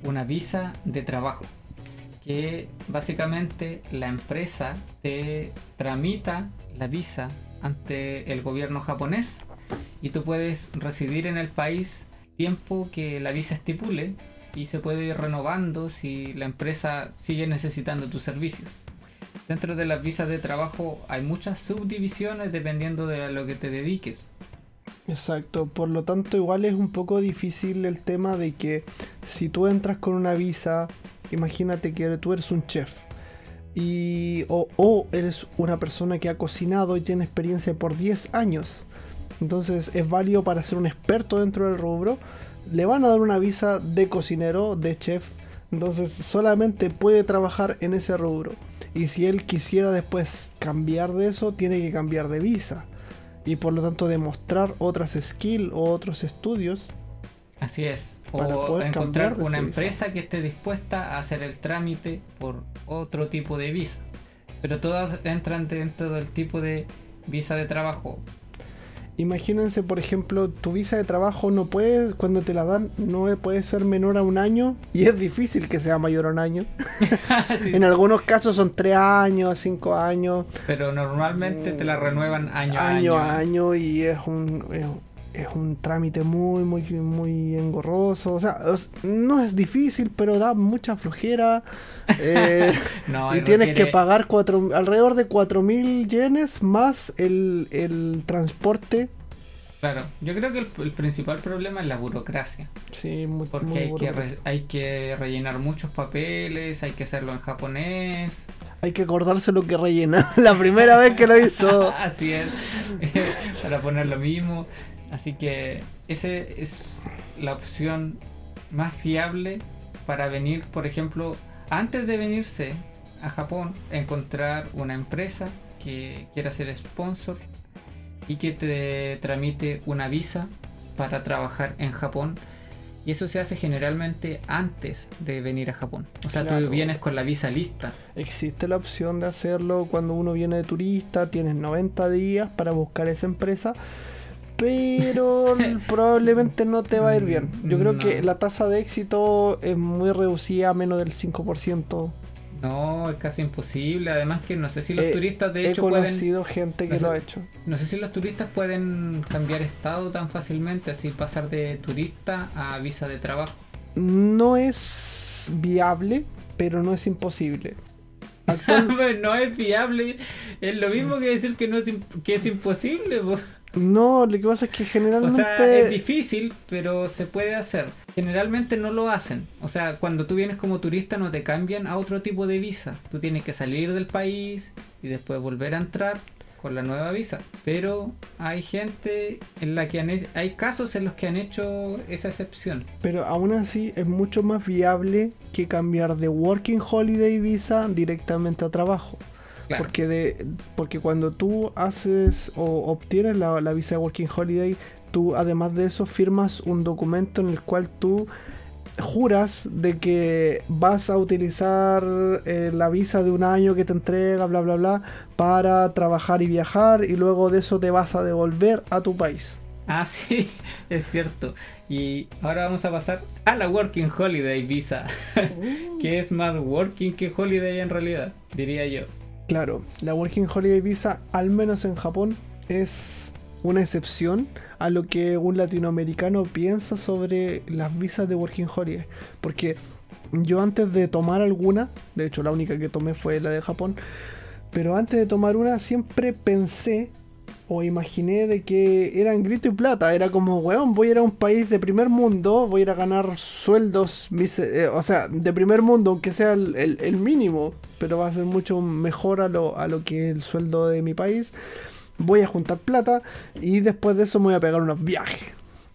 una visa de trabajo. Que básicamente la empresa te tramita la visa ante el gobierno japonés y tú puedes residir en el país tiempo que la visa estipule y se puede ir renovando si la empresa sigue necesitando tus servicios. Dentro de las visas de trabajo hay muchas subdivisiones dependiendo de lo que te dediques. Exacto, por lo tanto igual es un poco difícil el tema de que si tú entras con una visa, imagínate que tú eres un chef y o, o eres una persona que ha cocinado y tiene experiencia por 10 años. Entonces es válido para ser un experto dentro del rubro. Le van a dar una visa de cocinero, de chef. Entonces solamente puede trabajar en ese rubro. Y si él quisiera después cambiar de eso, tiene que cambiar de visa. Y por lo tanto demostrar otras skills o otros estudios. Así es. Para O poder encontrar una empresa que esté dispuesta a hacer el trámite por otro tipo de visa. Pero todas entran dentro del tipo de visa de trabajo. Imagínense, por ejemplo, tu visa de trabajo no puede, cuando te la dan, no puede ser menor a un año. Y es difícil que sea mayor a un año. <laughs> Sí, En algunos casos son 3 años, 5 años, Pero normalmente te la renuevan año, a año año. a año y es un, es, es un trámite muy, muy, muy engorroso. O sea, es- no es difícil, pero da mucha flojera. <laughs> Eh, No, y tienes que pagar cuatro, alrededor de 4.000 yenes más el, el transporte. Claro, yo creo que el, el principal problema es la burocracia. Sí, muy, Porque muy hay, que hay que rellenar muchos papeles, hay que hacerlo en japonés. Hay que acordarse lo que rellena. <laughs> La primera vez que lo hizo. <laughs> Así es, para poner lo mismo. Así que esa es la opción más fiable para venir, por ejemplo, antes de venirse a Japón, encontrar una empresa que quiera ser sponsor y que te tramite una visa para trabajar en Japón. Y eso se hace generalmente antes de venir a Japón. O sea, Claro. tú vienes con la visa lista. Existe la opción de hacerlo cuando uno viene de turista. Tienes 90 días para buscar esa empresa. Pero <laughs> probablemente no te va a ir bien. Yo creo No. que la tasa de éxito es muy reducida, a menos del 5%. No, es casi imposible. Además que no sé si los Eh, turistas de He hecho pueden... conocido gente que no sé- lo ha hecho. No sé si los turistas pueden cambiar estado tan fácilmente, así pasar de turista a visa de trabajo. No es viable, pero no es imposible. <laughs> Actual- no es viable, es lo mismo que decir que no es, que es imposible. po. No, lo que pasa es que O generalmente... sea, es difícil, pero se puede hacer. Generalmente no lo hacen. O sea, cuando tú vienes como turista no te cambian a otro tipo de visa. Tú tienes que salir del país y después volver a entrar con la nueva visa. Pero hay gente en la que han he- hay casos en los que han hecho esa excepción. Pero aún así es mucho más viable que cambiar de Working Holiday Visa directamente a trabajo. Claro. Porque, de, porque cuando tú haces o obtienes la, la visa de Working Holiday, tú además de eso firmas un documento en el cual tú juras de que vas a utilizar eh, la visa de un año que te entrega, bla, bla, bla, para trabajar y viajar y luego de eso te vas a devolver a tu país. Ah, <laughs> sí, es cierto. Y ahora vamos a pasar a la Working Holiday Visa, <laughs> que es más Working que Holiday en realidad, diría yo. Claro, la Working Holiday Visa, al menos en Japón, es una excepción a lo que un latinoamericano piensa sobre las visas de Working Holiday. Porque yo antes de tomar alguna, de hecho la única que tomé fue la de Japón, pero antes de tomar una siempre pensé o imaginé de que eran grito y plata. Era como, weón, voy a ir a un país de primer mundo, voy a ir a ganar sueldos, mise- eh, o sea, de primer mundo, aunque sea el, el- el mínimo, pero va a ser mucho mejor a lo, a lo que es el sueldo de mi país. Voy a juntar plata y después de eso me voy a pegar unos viajes.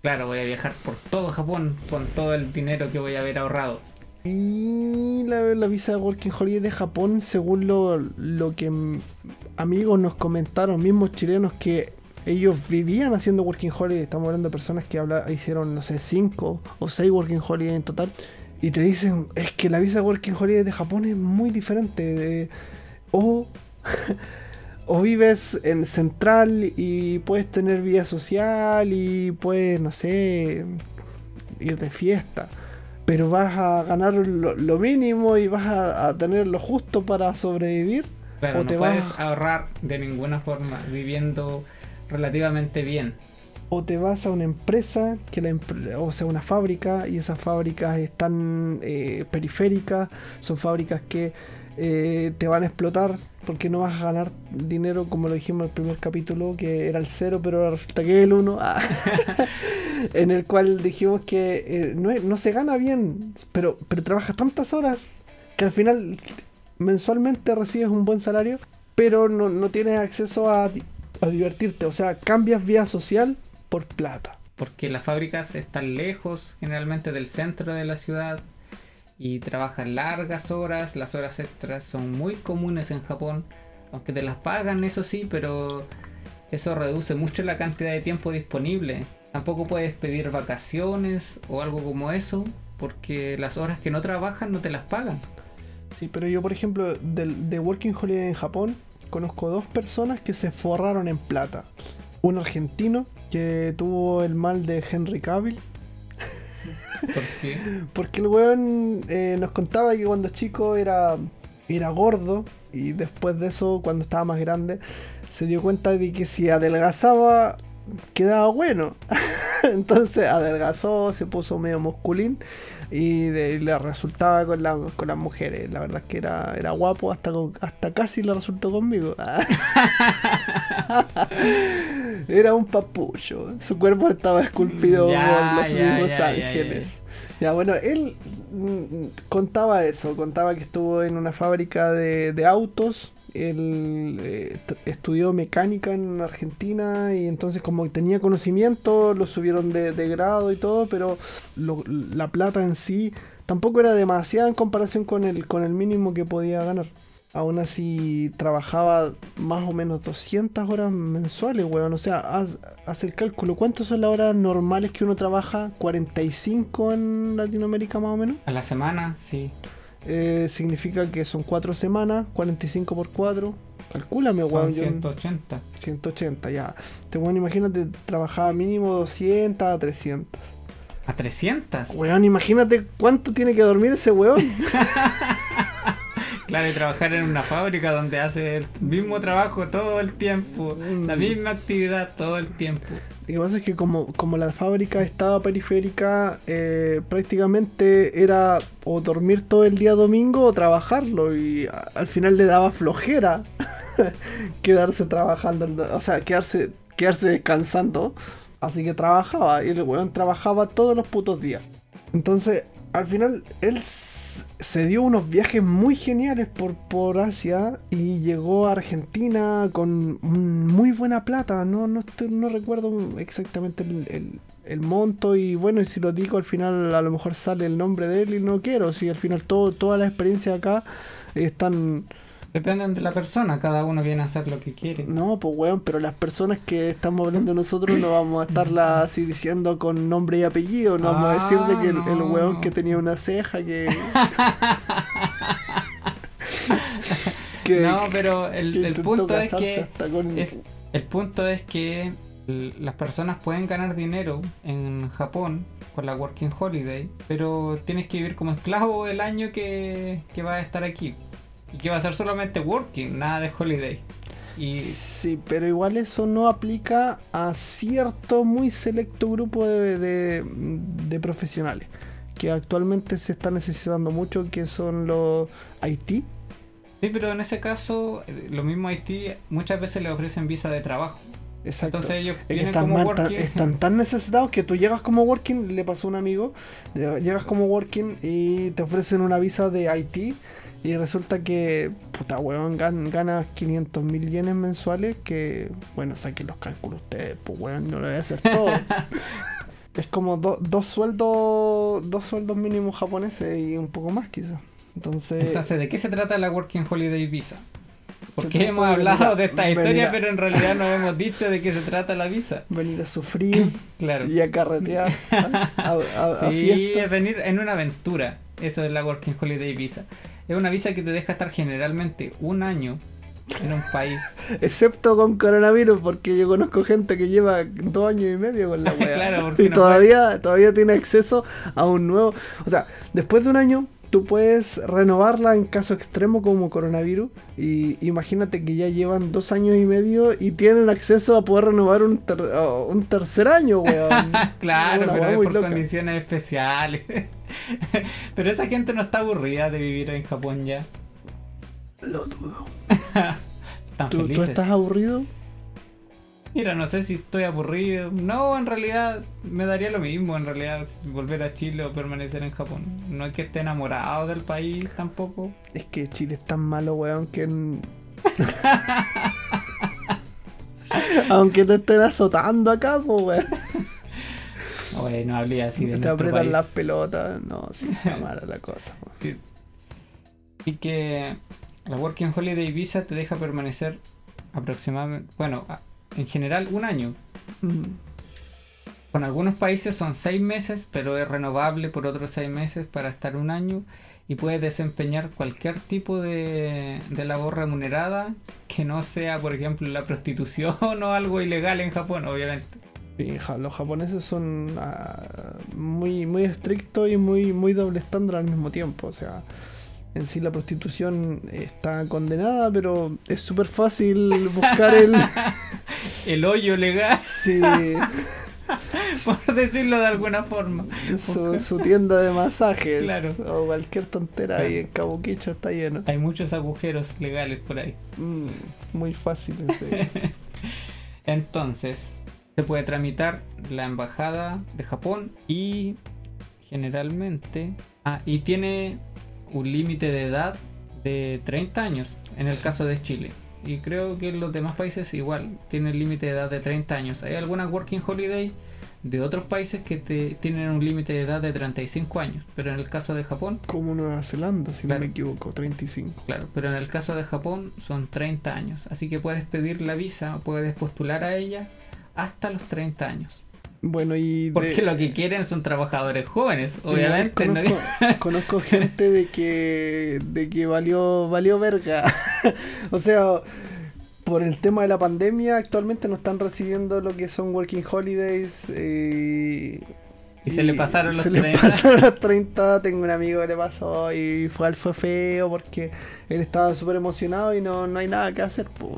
Claro, voy a viajar por todo Japón con todo el dinero que voy a haber ahorrado. Y la, la visa de Working Holiday de Japón, según lo, lo que amigos nos comentaron, mismos chilenos que ellos vivían haciendo Working Holiday, estamos hablando de personas que habla, hicieron, no sé, 5 o 6 Working Holiday en total, y te dicen, es que la visa Working Holiday de Japón es muy diferente. de- o, <laughs> o vives en Central y puedes tener vida social y puedes, no sé, ir de fiesta. Pero vas a ganar lo, mínimo y vas a tener lo justo para sobrevivir. Pero o no te puedes vas- ahorrar de ninguna forma viviendo relativamente bien. o te vas a una empresa, que la o sea, una fábrica, y esas fábricas están eh, periféricas, son fábricas que eh, te van a explotar porque no vas a ganar dinero, como lo dijimos en el primer capítulo, que era el cero, pero ahora resulta que es el uno, Ah. <laughs> en el cual dijimos que eh, no, no se gana bien, pero, pero trabajas tantas horas que al final mensualmente recibes un buen salario, pero no, no tienes acceso a, a divertirte. O sea, cambias vía social por plata. Porque las fábricas están lejos generalmente del centro de la ciudad y trabajan largas horas. Las horas extras son muy comunes en Japón, aunque te las pagan, eso sí, pero eso reduce mucho la cantidad de tiempo disponible. Tampoco puedes pedir vacaciones o algo como eso, porque las horas que no trabajan no te las pagan. Sí, pero yo, por ejemplo, del, de Working Holiday en Japón, conozco dos personas que se forraron en plata. Un argentino que tuvo el mal de Henry Cavill, Porque <laughs> porque el weón eh, nos contaba que cuando chico era, era gordo y después de eso, cuando estaba más grande, se dio cuenta de que si adelgazaba quedaba bueno. <laughs> Entonces adelgazó, se puso medio musculín y de- le resultaba con, la- con las mujeres. La verdad es que era, era guapo, hasta, con- hasta casi le resultó conmigo. <laughs> era un papucho. Su cuerpo estaba esculpido Ya, por los ya, mismos ya, ángeles. Ya, bueno, él mm, contaba eso, contaba que estuvo en una fábrica de, de autos, él eh, estudió mecánica en Argentina y entonces como tenía conocimiento, lo subieron de, de grado y todo, pero lo- la plata en sí tampoco era demasiada en comparación con el, con el mínimo que podía ganar. Aún así trabajaba más o menos 200 horas mensuales, weón. O sea, haz, haz el cálculo. ¿Cuántas son las horas normales que uno trabaja? ¿45 en Latinoamérica más o menos? a la semana, sí. Eh, significa que son 4 semanas, 45 por 4. Calcúlame, weón. yo- 180. 180, ya. Te weón, imagínate, trabajaba mínimo 200 a 300. ¿A 300? Weón, imagínate cuánto tiene que dormir ese weón. <laughs> Claro, y trabajar en una fábrica donde hace el mismo trabajo todo el tiempo, la Mm. misma actividad todo el tiempo. Lo que pasa es que como, como la fábrica estaba periférica, eh, prácticamente era o dormir todo el día domingo o trabajarlo y a- al final le daba flojera <laughs> quedarse trabajando, o sea, quedarse, quedarse descansando. Así que trabajaba y el weón trabajaba todos los putos días. Entonces, al final, él se dio unos viajes muy geniales por, por Asia y llegó a Argentina con muy buena plata. No, no, no recuerdo exactamente el, el- monto y bueno, y si lo digo al final a lo mejor sale el nombre de él y no quiero. Si al final todo, todas las experiencias acá están... Dependen de la persona, cada uno viene a hacer lo que quiere. No, pues weón, pero las personas que estamos hablando nosotros no vamos a estarla <coughs> así diciendo con nombre y apellido, no vamos a decir de que el, Ah, weón no. que tenía una ceja que... <laughs> que no, pero el, que el punto es que con- es- el punto es que las personas pueden ganar dinero en Japón con la Working Holiday, pero tienes que vivir como esclavo el año que, que vas a estar aquí. Y que va a ser solamente working, nada de holiday. Y Sí, pero igual eso no aplica a cierto muy selecto grupo de, de- de profesionales que actualmente se está necesitando mucho, que son los IT. sí, pero en ese caso, eh, lo mismo Haití muchas veces le ofrecen visa de trabajo. Exacto. Entonces ellos Es vienen están, como working. están tan necesitados que tú llegas como working, le pasó a un amigo, lle- llegas como working y te ofrecen una visa de IT y resulta que, puta weón, gan- ganas 500 mil yenes mensuales que, bueno, saquen los cálculos ustedes, pues weón, no lo voy a hacer todo. <laughs> es como do- dos sueldos, dos sueldos mínimos japoneses y un poco más quizás. Entonces, Entonces, ¿de qué se trata la Working Holiday Visa? Porque hemos hablado de esta historia, pero en realidad no hemos dicho de qué se trata la visa. <laughs> venir a sufrir <laughs> Claro. y a carretear a, a- <laughs> Sí, es venir en una aventura. Eso es la Working Holiday Visa. Es una visa que te deja estar generalmente un año en un país. Excepto con coronavirus, porque yo conozco gente que lleva dos años y medio con la weá. Claro, y no todavía, todavía tiene acceso a un nuevo. O sea, después de un año, tú puedes renovarla en caso extremo como coronavirus. Y imagínate que ya llevan dos años y medio y tienen acceso a poder renovar un, ter- un tercer año, <laughs> weón. claro, Una pero es por loca. condiciones especiales. <laughs> pero esa gente no está aburrida de vivir en Japón ya. Lo dudo. <laughs> ¿Tú, tú estás aburrido? Mira, no sé si estoy aburrido. No, en realidad me daría lo mismo, en realidad, volver a Chile o permanecer en Japón. No es que esté enamorado del país tampoco. Es que Chile es tan malo, weón, que. en- <laughs> Aunque te estén azotando acá, pues, weón. Oye, no hablé así de te apretan país. las pelotas. No, sí, <laughs> está mala la cosa. weón. Sí. Y que la Working Holiday Visa te deja permanecer aproximadamente, bueno, en general un año. Mm. Con algunos países son seis meses, pero es renovable por otros seis meses para estar un año y puedes desempeñar cualquier tipo de, de labor remunerada que no sea, por ejemplo, la prostitución <laughs> o algo ilegal en Japón, obviamente. Sí, los japoneses son ah, muy, muy estrictos y muy, muy doble estándar al mismo tiempo. O sea, en sí la prostitución está condenada, pero es súper fácil buscar el. <laughs> El hoyo legal, sí, <laughs> por decirlo de alguna forma. su, su tienda de masajes Claro. o cualquier tontera ahí en Kabukicho está lleno. Hay muchos agujeros legales por ahí. Mm, muy fácil. sí. <laughs> Entonces, se puede tramitar la embajada de Japón y generalmente... Ah, y tiene un límite de edad de 30 años en el Sí. caso de Chile. Y creo que en los demás países igual tienen límite de edad de 30 años. Hay algunas Working Holiday de otros países que te, tienen un límite de edad de 35 años. Pero en el caso de Japón, Como Nueva Zelanda, si Claro. no me equivoco, 35. claro, pero en el caso de Japón son 30 años. Así que puedes pedir la visa puedes postular a ella hasta los 30 años. Bueno, y. Porque de- lo que quieren son trabajadores jóvenes, obviamente. ¿no? <laughs> Conozco, gente de que, de que valió, valió verga. <laughs> o sea, por el tema de la pandemia, actualmente no están recibiendo lo que son working holidays. eh, Y se le pasaron los se le 30. pasaron los 30. Tengo un amigo que le pasó y fue, fue feo porque él estaba súper emocionado y no, no hay nada que hacer. pues.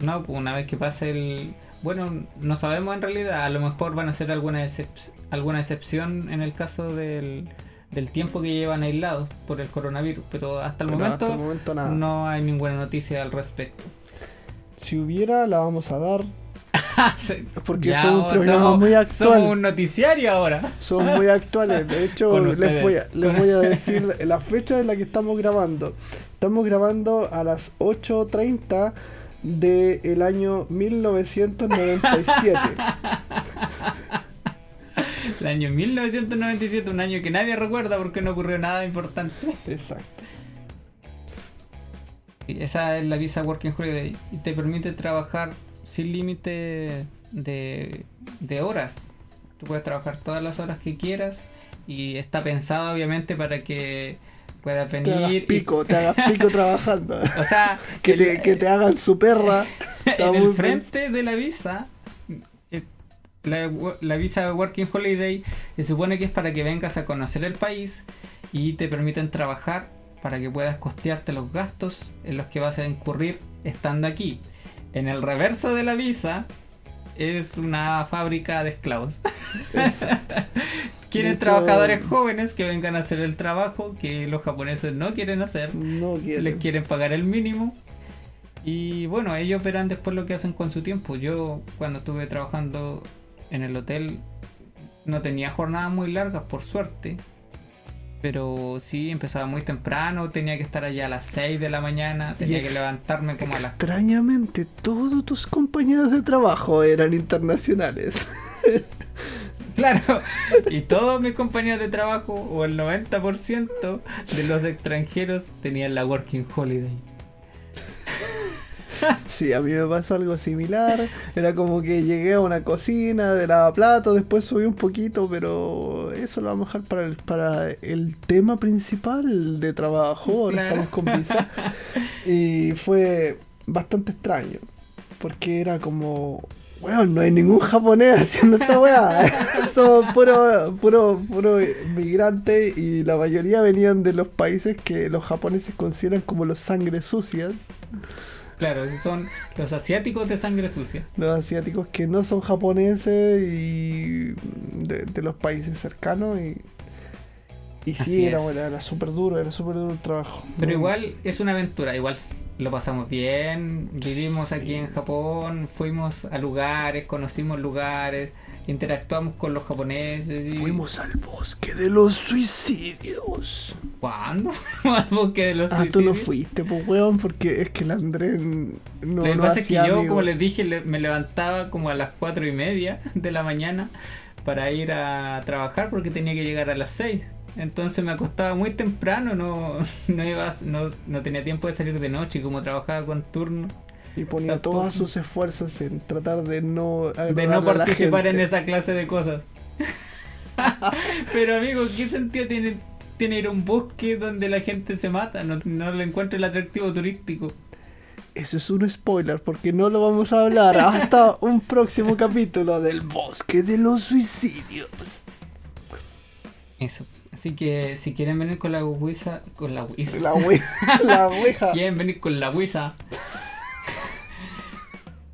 No, pues una vez que pase el... Bueno, no sabemos en realidad, a lo mejor van a hacer alguna, excep- alguna excepción en el caso del, del tiempo que llevan aislados por el coronavirus, pero hasta el Pero momento, hasta el momento nada. no hay ninguna noticia al respecto. Si hubiera, la vamos a dar. <laughs> Porque ya son un ahora programa somos- muy actual. Somos un noticiario ahora. Son muy <laughs> actuales. De hecho, les voy, a, les voy a decir la fecha en la que estamos grabando. Estamos grabando a las 8.30 del año 1997. El año 1997, un año que nadie recuerda porque no ocurrió nada importante. Exacto. Y esa es la visa Working Holiday y te permite trabajar sin límite de, de horas. Tú puedes trabajar todas las horas que quieras y está pensado obviamente para que puedas Te hagas venir. y- pico, te hagas pico <laughs> trabajando. o sea, Que el- te, que te hagan su perra. <laughs> En el bien. frente de la visa, eh, la, la visa Working Holiday se supone que es para que vengas a conocer el país y te permiten trabajar para que puedas costearte los gastos en los que vas a incurrir estando aquí. En el reverso de la visa es una fábrica de esclavos. <laughs> Quieren hecho- trabajadores jóvenes que vengan a hacer el trabajo que los japoneses no quieren hacer No les quieren pagar el mínimo. Y bueno, ellos verán después lo que hacen con su tiempo. Yo cuando estuve trabajando en el hotel no tenía jornadas muy largas, por suerte. Pero sí, empezaba muy temprano, tenía que estar allá a las 6 de la mañana, tenía que levantarme como a las... Extrañamente, todos tus compañeros de trabajo eran internacionales. <laughs> Claro, y todos mis compañeros de trabajo, o el 90% de los extranjeros, tenían la Working Holiday. <laughs> Sí, a mí me pasó algo similar. Era como que llegué a una cocina de lavaplatos, después subí un poquito, pero eso lo vamos a dejar para el, para el tema principal de trabajo. Ahora Claro. estamos con visa. <laughs> Y fue bastante extraño. Porque era como, weón, no hay ningún japonés haciendo esta weá. <laughs> Somos puro, puro, puro migrante y la mayoría venían de los países que los japoneses consideran como los sangres sucias. Claro, son los asiáticos de sangre sucia. Los asiáticos que no son japoneses y de, de los países cercanos y... Y sí, era, bueno, era súper duro, era súper duro el trabajo. Pero igual es una aventura, igual lo pasamos bien, vivimos aquí en Japón, fuimos a lugares, conocimos lugares, interactuamos con los japoneses y... Fuimos al bosque de los suicidios. ¿Cuándo? fuimos al bosque de los Ah, tú no suicidios? fuiste, pues weón, porque es que el Andrés no, Lo que no pasa es que yo, amigos. como les dije, le- me levantaba como a las cuatro y media de la mañana para ir a trabajar porque tenía que llegar a las 6. Entonces me acostaba muy temprano, no, <laughs> no, iba, no, no tenía tiempo de salir de noche y como trabajaba con turno, Y ponía todos sus esfuerzos en tratar de no de no participar en esa clase de cosas. <laughs> Pero amigo, ¿qué sentido tiene, tiene ir a un bosque donde la gente se mata? No, no le encuentro el atractivo turístico. Eso es un spoiler porque no lo vamos a hablar hasta <laughs> un próximo capítulo del bosque de los suicidios. Eso. Así que si quieren venir con la Ouija, con la Ouija. La, we- la <laughs> ouija. quieren venir con la Ouija.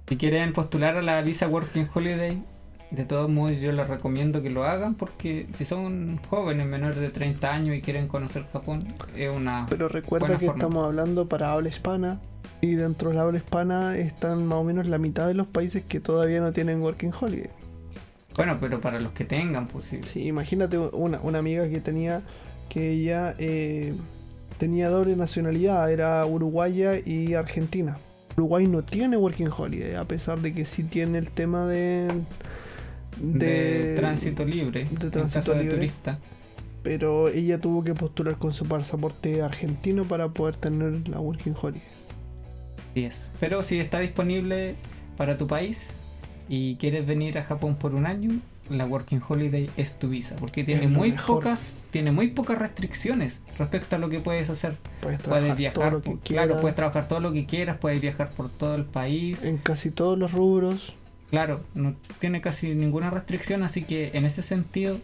Si quieren postular a la visa Working Holiday, de todos modos yo les recomiendo que lo hagan porque si son jóvenes menores de 30 años y quieren conocer Japón, es una... Pero recuerda Buena que forma. estamos hablando para habla hispana y dentro de la habla hispana están más o menos la mitad de los países que todavía no tienen working holiday. Bueno, pero para los que tengan, pues sí. Sí, imagínate una, una amiga que tenía que ella eh, tenía doble nacionalidad, era uruguaya y argentina. Uruguay no tiene working holiday, a pesar de que sí tiene el tema de De, tránsito libre, de tránsito caso de libre. turista. Pero ella tuvo que postular con su pasaporte argentino para poder tener la working holiday. 10. Pero si está disponible para tu país y quieres venir a Japón por un año, la Working Holiday es tu visa, porque tiene muy mejor. pocas, tiene muy pocas restricciones respecto a lo que puedes hacer. Puedes Puedes trabajar todo viajar, por- claro, puedes trabajar todo lo que quieras, puedes viajar por todo el país. en casi todos los rubros. Claro, no tiene casi ninguna restricción, así que en ese sentido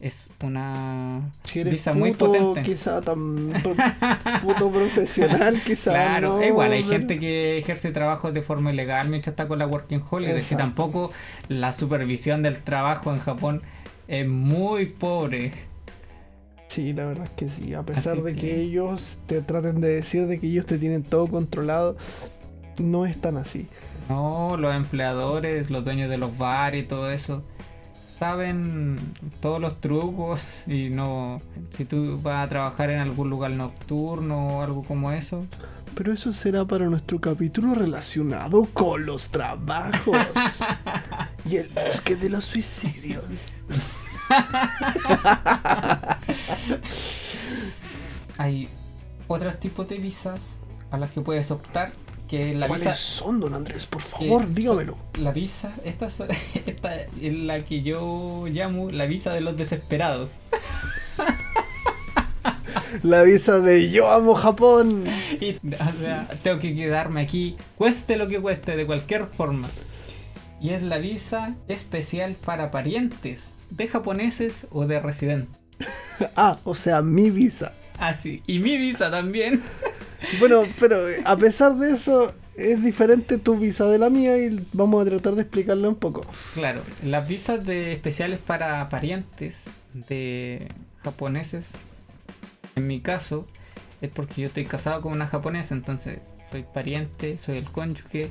es una Si eres visa puto, muy potente. quizá tan pro- <laughs> puto profesional, quizá Claro, no, igual hay pero- gente que ejerce trabajos de forma ilegal mientras está con la Working Holiday. Si Exacto. tampoco la supervisión del trabajo en Japón es muy pobre. Sí, la verdad es que sí. A pesar Así de que... que- ellos te traten de decir de que ellos te tienen todo controlado, no es tan así. No, los empleadores, los dueños de los bares y todo eso saben todos los trucos y no si tú vas a trabajar en algún lugar nocturno o algo como eso. Pero eso será para nuestro capítulo relacionado con los trabajos. <laughs> Y el bosque de los suicidios. <laughs> hay otros tipos de visas a las que puedes optar que la ¿Cuáles visa son, don Andrés? Por favor, dígamelo. La visa, <laughs> esta, es la que yo llamo la visa de los desesperados. La visa de Yo amo Japón. <laughs> Y, o sea, tengo que quedarme aquí, cueste lo que cueste, de cualquier forma. Y es la visa especial para parientes de japoneses o de residentes. <laughs> Ah, o sea, mi visa. Así, y mi visa también. Bueno, pero a pesar de eso, es diferente tu visa de la mía y vamos a tratar de explicarla un poco. Claro, las visas de especiales para parientes de japoneses, en mi caso, es porque yo estoy casado con una japonesa, entonces soy pariente, soy el cónyuge,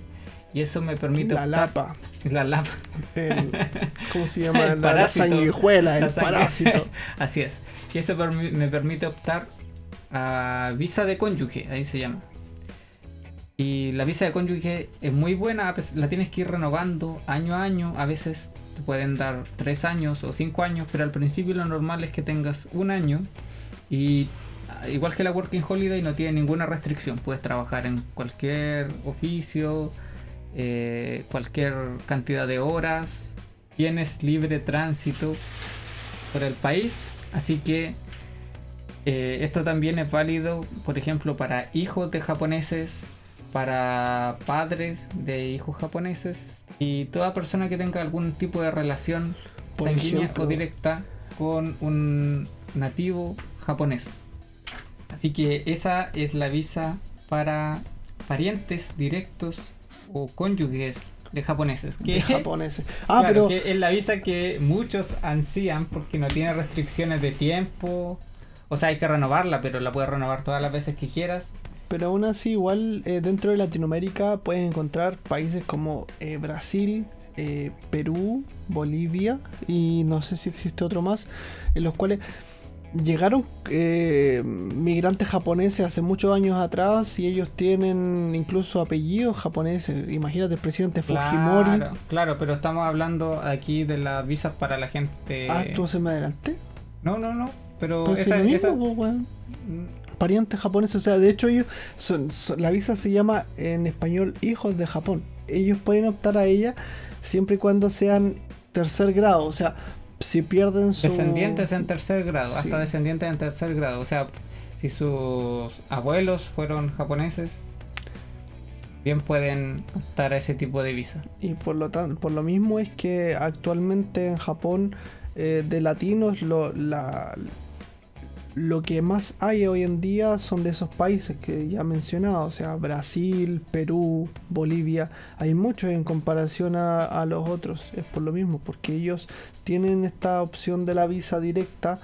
y eso me permite La optar- lapa. La lapa. el- ¿Cómo se <laughs> llama? El La, sanguijuela, el La parásito. <laughs> Así es. Y eso me permite optar a visa de cónyuge, ahí se llama. Y la visa de cónyuge es muy buena, la tienes que ir renovando año a año. A veces te pueden dar 3 años o 5 años, pero al principio lo normal es que tengas un año. Y ah, igual que la Working Holiday, no tiene ninguna restricción. Puedes trabajar en cualquier oficio, eh, cualquier cantidad de horas. Tienes libre tránsito por el país. Así que eh, esto también es válido, por ejemplo, para hijos de japoneses para padres de hijos japoneses y toda persona que tenga algún tipo de relación Por sanguínea ejemplo. o directa con un nativo japonés. Así que esa es la visa para parientes directos o cónyuges de japoneses. Que, De japoneses. Ah, claro, pero que es la visa que muchos ansían porque no tiene restricciones de tiempo. O sea, hay que renovarla, pero la puedes renovar todas las veces que quieras. Pero aún así, igual eh, dentro de Latinoamérica puedes encontrar países como eh, Brasil, eh, Perú, Bolivia y no sé si existe otro más, en los cuales llegaron eh, migrantes japoneses hace muchos años atrás y ellos tienen incluso apellidos japoneses. Imagínate el presidente Fujimori. Claro, claro, pero estamos hablando aquí de las visas para la gente. Ah, ¿tú se me adelanté? No, no, no. Pero Pues esa, mismo, esa- weón. mm, parientes japoneses, o sea, de hecho ellos son, son- la visa se llama en español hijos de Japón. Ellos pueden optar a ella siempre y cuando sean tercer grado, o sea, si pierden su descendientes en tercer grado, Sí. hasta descendientes en tercer grado. O sea, si sus abuelos fueron japoneses, bien pueden optar a ese tipo de visa. y por lo tan, por lo mismo es que actualmente en Japón eh, de latinos lo la lo que más hay hoy en día son de esos países que ya he mencionado, o sea, Brasil, Perú, Bolivia, hay muchos en comparación a, los otros, es por lo mismo, porque ellos tienen esta opción de la visa directa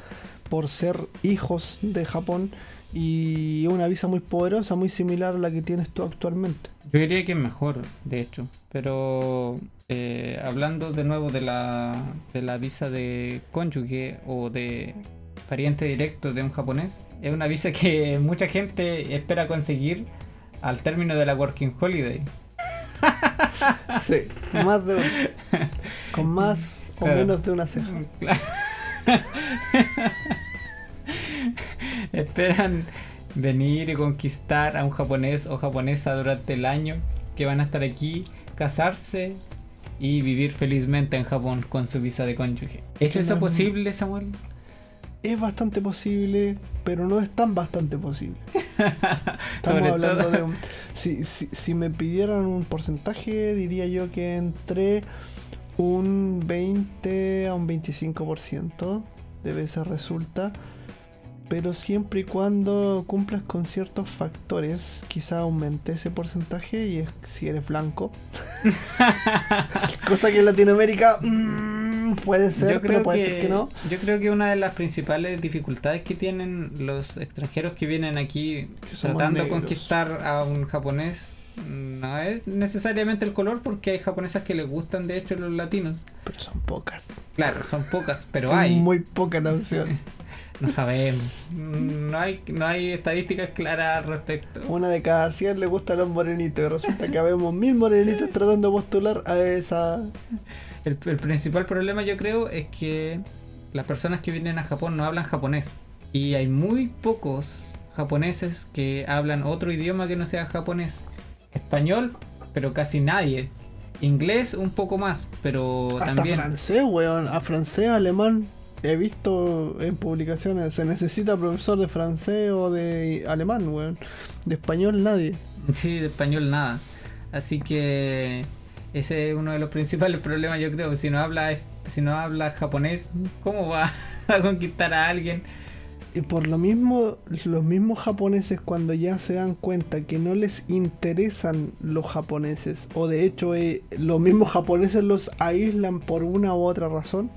por ser hijos de Japón y una visa muy poderosa, muy similar a la que tienes tú actualmente. Yo diría que es mejor, de hecho. Pero eh, hablando de nuevo de la, de la visa de cónyuge o de pariente directo de un japonés, es una visa que <laughs> mucha gente espera conseguir al término de la Working Holiday. <laughs> Sí, más de una. Con más o <laughs> Claro. menos de una ceja. Esperan venir y conquistar a un japonés o japonesa durante el año que van a estar aquí, casarse y vivir felizmente en Japón con su visa de cónyuge. ¿Es eso posible, Samuel? Es bastante posible, pero no es tan bastante posible. <laughs> Estamos hablando todo- de un- <laughs> si, si, si me pidieran un porcentaje, diría yo que entre un 20 a un 25% de veces resulta. Pero siempre y cuando cumplas con ciertos factores, quizá aumente ese porcentaje y es si eres blanco. <laughs> Cosa que en Latinoamérica mm, puede ser, pero puede ser que no. yo creo que una de las principales dificultades que tienen los extranjeros que vienen aquí Que tratando de conquistar a un japonés no es necesariamente el color porque hay japonesas que les gustan de hecho los latinos. Pero son pocas. Claro, son pocas, pero hay. Muy poca la opción. No sabemos. No hay, no hay estadísticas claras al respecto. Una de cada 100 le gustan los morenitos y resulta que habemos mil morenitos tratando de postular a esa... El, el principal problema yo creo es que las personas que vienen a Japón no hablan japonés. Y hay muy pocos japoneses que hablan otro idioma que no sea japonés. Español, pero casi nadie. Inglés un poco más, pero Hasta también... francés, weón. A francés, alemán. He visto en publicaciones, se necesita profesor de francés o de alemán, weón. De español nadie. Sí, de español nada. Así que ese es uno de los principales <laughs> problemas, yo creo. Si no habla, si no habla japonés, ¿cómo va <laughs> a conquistar a alguien? Y por lo mismo, los mismos japoneses cuando ya se dan cuenta que no les interesan los japoneses, o de hecho eh, los mismos japoneses los aíslan por una u otra razón,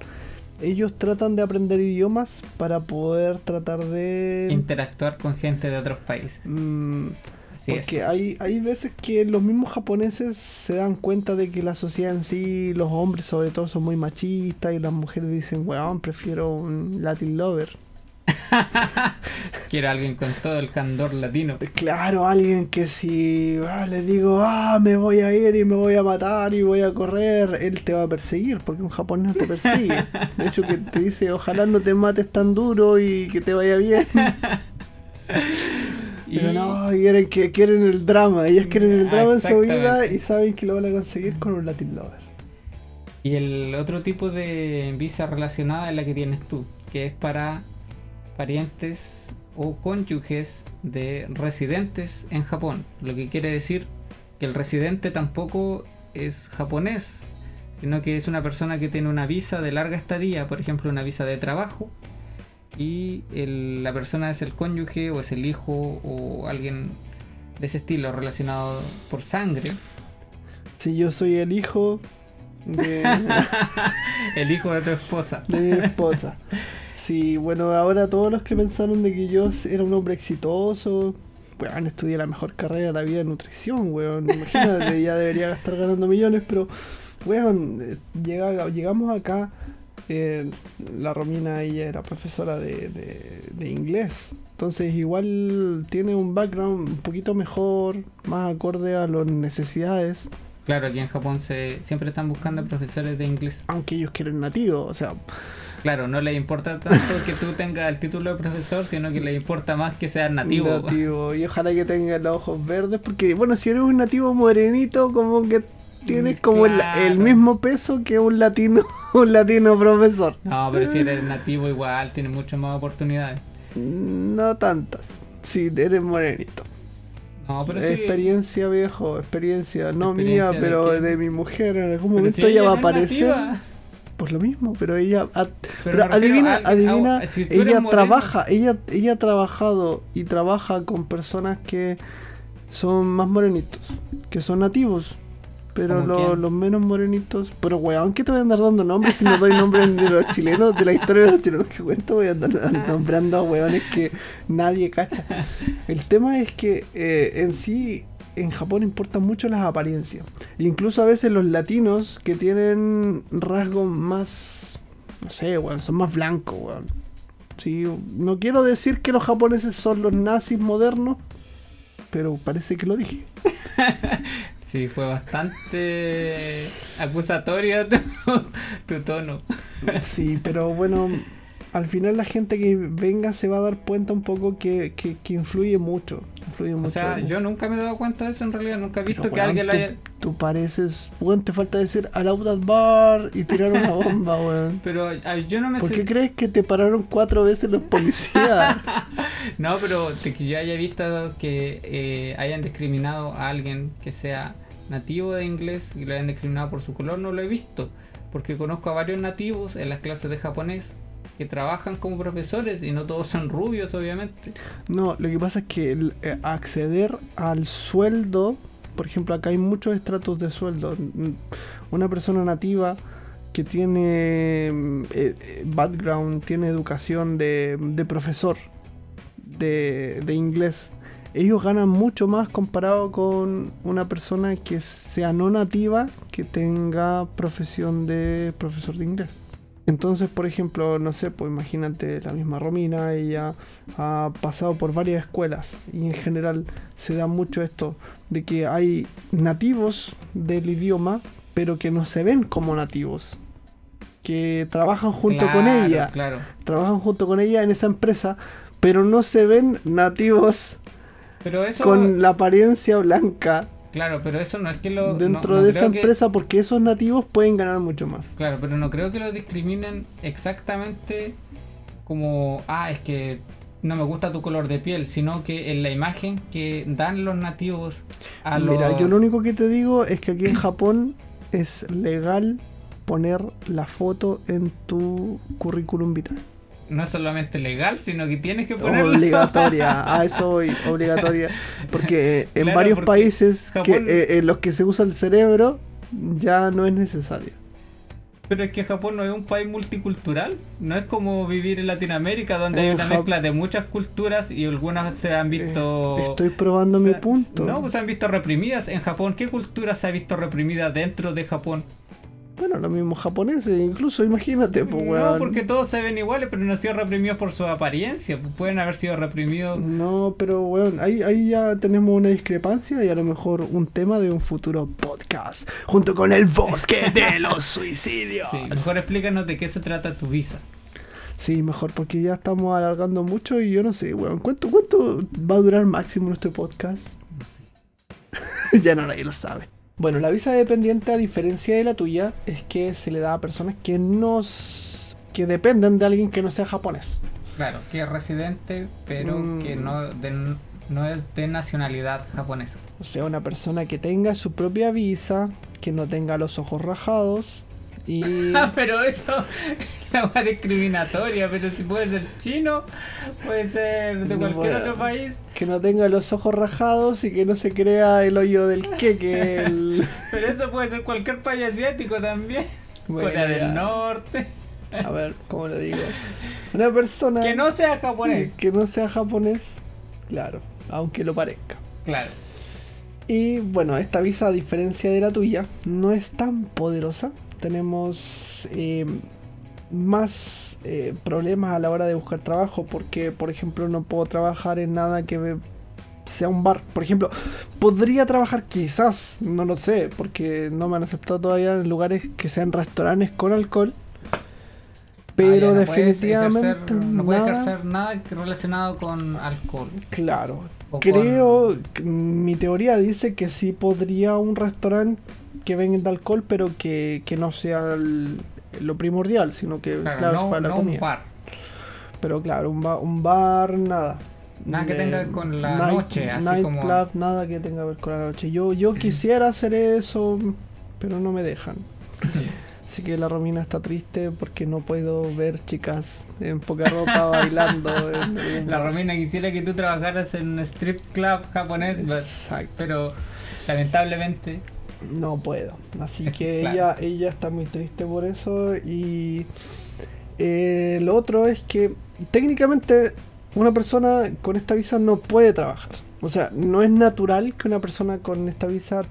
ellos tratan de aprender idiomas para poder tratar de... Interactuar con gente de otros países. mm, Así porque es. hay, hay veces que los mismos japoneses se dan cuenta de que la sociedad en sí, los hombres sobre todo son muy machistas y las mujeres dicen, weón, prefiero un Latin lover. <laughs> Quiero alguien con todo el candor latino. Claro, alguien que si ah, le digo, ah, me voy a ir y me voy a matar y voy a correr, él te va a perseguir, porque un japonés te persigue. De hecho, que te dice, ojalá no te mates tan duro y que te vaya bien. <laughs> Pero Y- no, quieren, que, quieren el drama, ellas quieren el Ah, drama en su vida y saben que lo van a conseguir con un Latin Lover. Y el otro tipo de visa relacionada es la que tienes tú, que es para parientes o cónyuges de residentes en Japón, lo que quiere decir que el residente tampoco es japonés, sino que es una persona que tiene una visa de larga estadía, por ejemplo, una visa de trabajo, y el- la persona es el cónyuge o es el hijo o alguien de ese estilo relacionado por sangre. Si yo soy el hijo de, <laughs> El hijo de tu esposa. de mi esposa. <laughs> Sí, bueno, ahora todos los que pensaron de que yo era un hombre exitoso, weón, estudié la mejor carrera de la vida de nutrición, weón. Imagínate, ya debería estar ganando millones, pero, weón, llega- llegamos acá. eh, la Romina, ella era profesora de, de- de inglés. Entonces, igual tiene un background un poquito mejor, más acorde a las necesidades. Claro, aquí en Japón se siempre están buscando profesores de inglés. Aunque ellos quieren nativos, o sea, Claro, no les importa tanto que tú tengas el título de profesor, sino que les importa más que seas nativo. Nativo. Y ojalá que tenga los ojos verdes. Porque, bueno, si eres un nativo morenito, como que tienes Mm, como el, claro. el mismo peso que un latino, <laughs> un latino profesor. No, pero si eres nativo igual, tienes muchas más oportunidades. No tantas. Si eres morenito. No, pero sí. experiencia, viejo, experiencia. No ¿Experiencia mía, de pero de, mi mujer. En algún momento si ella va a aparecer. nativa. Por lo mismo, pero ella. Pero adivina, a adivina, a- si ella trabaja, ella, ella ha trabajado y trabaja con personas que son más morenitos, que son nativos. Pero los menos morenitos. Pero weón, ¿qué te voy a andar dando nombres si no doy nombres de los chilenos? De la historia de los chilenos que cuento, voy a andar nombrando a weones que nadie cacha. El tema es que eh, en sí, en Japón importan mucho las apariencias. E incluso a veces los latinos que tienen rasgos más. No sé, weón, son más blancos, weón. Sí, no quiero decir que los japoneses son los nazis modernos, pero parece que lo dije. <laughs> Sí, fue bastante acusatorio tu, tu tono. Sí, pero bueno, al final la gente que venga se va a dar cuenta un poco que, que, que influye mucho. Influye O mucho. sea, yo nunca me he dado cuenta de eso en realidad, nunca he visto Pero, que alguien lo tú, haya... tú pareces, weón, te falta decir al out bar y tirar una <laughs> bomba, weón. Pero ay, yo no me ¿Por sé- qué crees que te pararon cuatro veces los policías? <laughs> No, pero que yo haya visto que eh, hayan discriminado a alguien que sea nativo de inglés y lo hayan discriminado por su color, no lo he visto. Porque conozco a varios nativos en las clases de japonés que trabajan como profesores y no todos son rubios, obviamente. No, lo que pasa es que el, eh, acceder al sueldo, por ejemplo, acá hay muchos estratos de sueldo. Una persona nativa que tiene eh, eh, background, tiene educación de, profesor de inglés, ellos ganan mucho más comparado con una persona que sea no nativa, que tenga profesión de profesor de inglés. Entonces, por ejemplo, no sé, pues imagínate la misma Romina, ella ha pasado por varias escuelas y en general se da mucho esto de que hay nativos del idioma, pero que no se ven como nativos, que trabajan junto con ella, Claro. trabajan junto con ella en esa empresa, pero no se ven nativos Pero eso... con la apariencia blanca Claro, pero eso no es que lo... dentro no- no de esa que- empresa porque esos nativos pueden ganar mucho más. Claro, pero no creo que lo discriminen exactamente como, ah, es que no me gusta tu color de piel, sino que en la imagen que dan los nativos a los... Mira, yo lo único que te digo es que aquí en Japón es legal poner la foto en tu currículum vitae. No es solamente legal, sino que tienes que ponerlo. Obligatoria, <laughs> a eso voy, obligatoria. Porque eh, en Claro, varios porque países que, eh, en los que se usa el cerebro ya no es necesario. Pero es que Japón no es un país multicultural. No es como vivir en Latinoamérica, donde hay una Jap- mezcla de muchas culturas y algunas se han visto... Eh, Estoy probando mi punto. No, pues se han visto reprimidas. En Japón, ¿qué cultura se ha visto reprimida dentro de Japón? Bueno, los mismos japoneses, incluso imagínate, pues, no, weón. porque todos se ven iguales, pero no han sido reprimidos por su apariencia. Pues pueden haber sido reprimidos. No, pero weón, ahí, ahí ya tenemos una discrepancia y a lo mejor un tema de un futuro podcast. Junto con el bosque de <laughs> los suicidios. Sí, mejor explícanos de qué se trata tu visa. Sí, mejor, porque ya estamos alargando mucho y yo no sé, weón. ¿Cuánto, cuánto va a durar máximo nuestro podcast? <laughs> ya no nadie lo sabe. Bueno, la visa dependiente, a diferencia de la tuya, es que se le da a personas que no. que dependen de alguien que no sea japonés. Claro, que es residente, pero Mm. que no, no es de nacionalidad japonesa. O sea, una persona que tenga su propia visa, que no tenga los ojos rajados y... Ah, pero eso <laughs> es una discriminatoria, pero si puede ser chino, puede ser de No cualquier otro país. que no tenga los ojos rajados y que no se crea el hoyo del queque. El... <laughs> Pero eso puede ser cualquier país asiático también. <laughs> Bueno, Corea del Norte. A ver, ¿cómo lo digo? Una persona Que no sea japonés. que no sea japonés, claro, aunque lo parezca. Claro. Y bueno, esta visa, a diferencia de la tuya, no es tan poderosa. Tenemos eh, más eh, problemas a la hora de buscar trabajo porque, por ejemplo, no puedo trabajar en nada que sea un bar. Por ejemplo, podría trabajar quizás, no lo sé, porque no me han aceptado todavía en lugares que sean restaurantes con alcohol. Pero Ah, ya, no puedes definitivamente ejercer- no puedes nada- ejercer nada relacionado con alcohol. Claro. Creo, que mi teoría dice que sí podría un restaurante que venda alcohol, pero que, que no sea el- lo primordial, sino que, Claro, claro, no, para la no comida. un bar. Pero claro, un, ba- un bar, nada. Nada que Eh, tenga con la noche, así como- nightclub, nada que tenga que ver con la noche. Yo, yo quisiera hacer eso, pero no me dejan. Así que la Romina está triste porque no puedo ver chicas en poca ropa <laughs> bailando. en La. Romina quisiera que tú trabajaras en un strip club japonés, Exacto. pero lamentablemente No puedo. Así <laughs> que ella, ella está muy triste por eso. Y eh, lo otro es que técnicamente una persona con esta visa no puede trabajar. O sea, no es natural que una persona con esta visa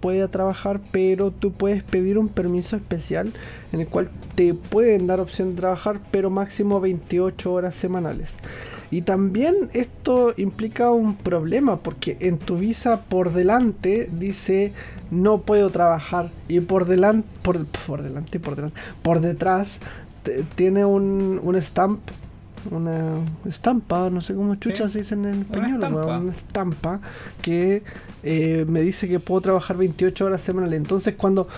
pueda trabajar, pero tú puedes pedir un permiso especial en el cual te pueden dar opción de trabajar, pero máximo 28 horas semanales. Y también esto implica un problema porque en tu visa por delante dice no puedo trabajar y por delante por, por delante por delante por detrás te- tiene un, un stamp una estampa, no sé cómo chucha Sí, se dice en español, estampa. weón, una estampa que eh, me dice que puedo trabajar 28 horas semanales. Entonces cuando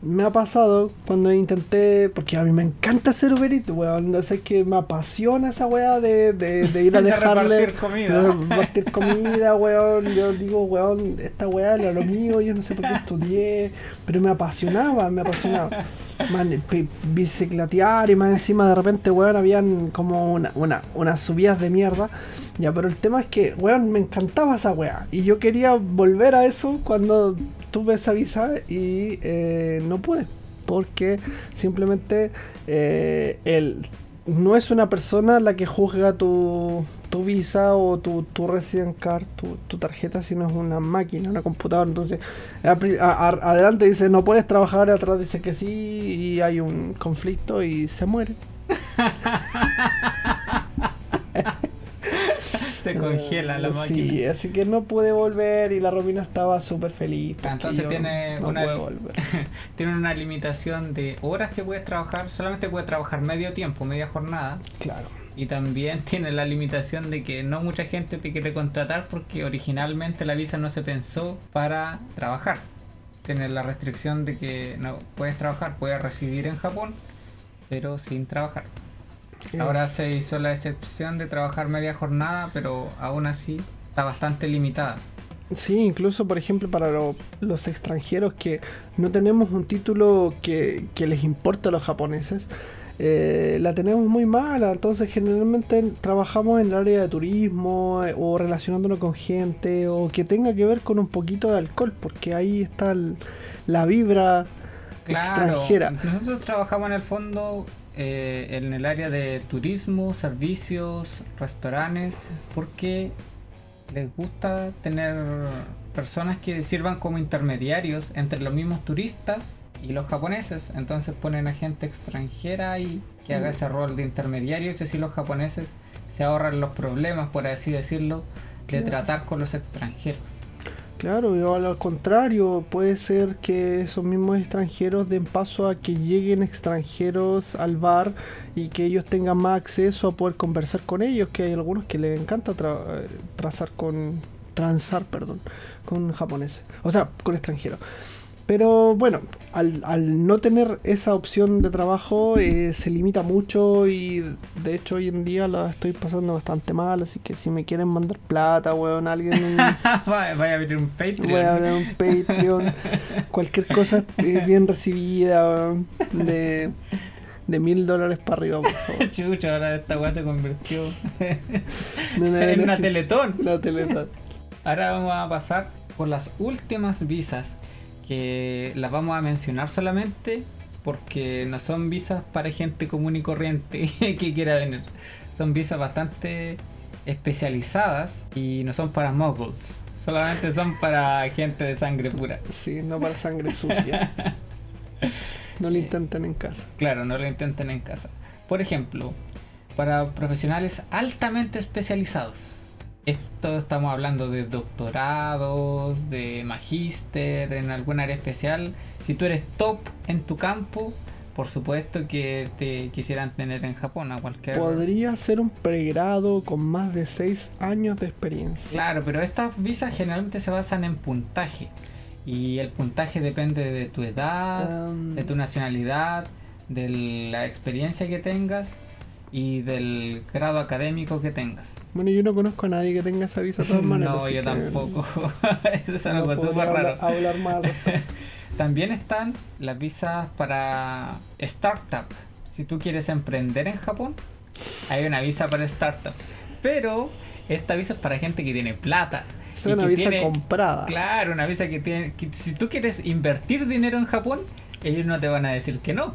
me ha pasado, cuando intenté, porque a mí me encanta hacer Uber Eats, weón, no sé que me apasiona esa weá de, de, de ir a <laughs> De dejarle repartir comida. de repartir comida, weón. Yo digo, weón, esta weá era lo mío, yo no sé por qué estudié, pero me apasionaba, me apasionaba. Man, bicicletear y más encima de repente, weón, habían como una, una, unas subidas de mierda. Ya, pero el tema es que, weón, me encantaba esa weá. Y yo quería volver a eso cuando tuve esa visa y eh, no pude. Porque simplemente eh, el, no es una persona la que juzga tu, tu visa o tu, tu resident card, tu, tarjeta, sino es una máquina, una computadora. Entonces, a a- a- adelante dice no puedes trabajar, atrás dice que sí, y hay un conflicto y se muere. <laughs> se congela la Eh, máquina. Sí, así que no pude volver y la Romina estaba súper feliz. Entonces tiene no una-. <laughs> Tienen una limitación de horas que puedes trabajar, solamente puedes trabajar medio tiempo, media jornada. Claro. Y también <laughs> tiene la limitación de que no mucha gente te quiere contratar porque originalmente la visa no se pensó para trabajar. Tiene la restricción de que no puedes trabajar, puedes residir en Japón, pero sin trabajar. Ahora Es- se hizo la excepción de trabajar media jornada, pero aún así está bastante limitada. Sí, incluso por ejemplo para lo- los extranjeros que no tenemos un título que, que les importa a los japoneses, eh, la tenemos muy mala, entonces generalmente trabajamos en el área de turismo eh, o relacionándonos con gente o que tenga que ver con un poquito de alcohol, porque ahí está el- la vibra extranjera. Nosotros trabajamos en el fondo eh, en el área de turismo, servicios, restaurantes, porque les gusta tener personas que sirvan como intermediarios entre los mismos turistas y los japoneses. Entonces ponen a gente extranjera ahí que haga ese rol de intermediarios y así los japoneses se ahorran los problemas, por así decirlo, de tratar con los extranjeros. Claro, y al contrario, puede ser que esos mismos extranjeros den paso a que lleguen extranjeros al bar y que ellos tengan más acceso a poder conversar con ellos, que hay algunos que les encanta tra- eh, trazar con transar, perdón, con japoneses, o sea, con extranjeros. Pero bueno, al, al no tener esa opción de trabajo eh, se limita mucho y de hecho hoy en día la estoy pasando bastante mal, así que si me quieren mandar plata, weón, alguien... <laughs> Vaya a abrir un Patreon. Voy a abrir un Patreon, cualquier cosa es bien recibida, weón, de... De mil dólares para arriba, por favor. <laughs> Chucha, ahora esta weá se convirtió No, no, <laughs> en no, una teletón. Una teletón. Ahora vamos a pasar por las últimas visas que las vamos a mencionar solamente porque no son visas para gente común y corriente <laughs> que quiera venir. Son visas bastante especializadas y no son para muggles. Solamente son para gente de sangre pura. Sí, no para sangre sucia. <laughs> No lo intenten en casa. Claro, no lo intenten en casa. Por ejemplo, para profesionales altamente especializados. Esto estamos hablando de doctorados, de magíster, en algún área especial. Si tú eres top en tu campo, por supuesto que te quisieran tener en Japón a cualquier... Podría ser un pregrado con más de 6 años de experiencia. Claro, pero estas visas generalmente se basan en puntaje. Y el puntaje depende de tu edad, Um, de tu nacionalidad, de la experiencia que tengas y del grado académico que tengas. Bueno, yo no conozco a nadie que tenga esa visa de todas <laughs> maneras. no, yo tampoco. <laughs> Eso es no algo podría súper raro. hablar mal. <laughs> También están las visas para startup. Si tú quieres emprender en Japón, hay una visa para startup. Pero esta visa es para gente que tiene plata. Es una que visa tiene- comprada. Claro, una visa que tiene. que si tú quieres invertir dinero en Japón, ellos no te van a decir que no.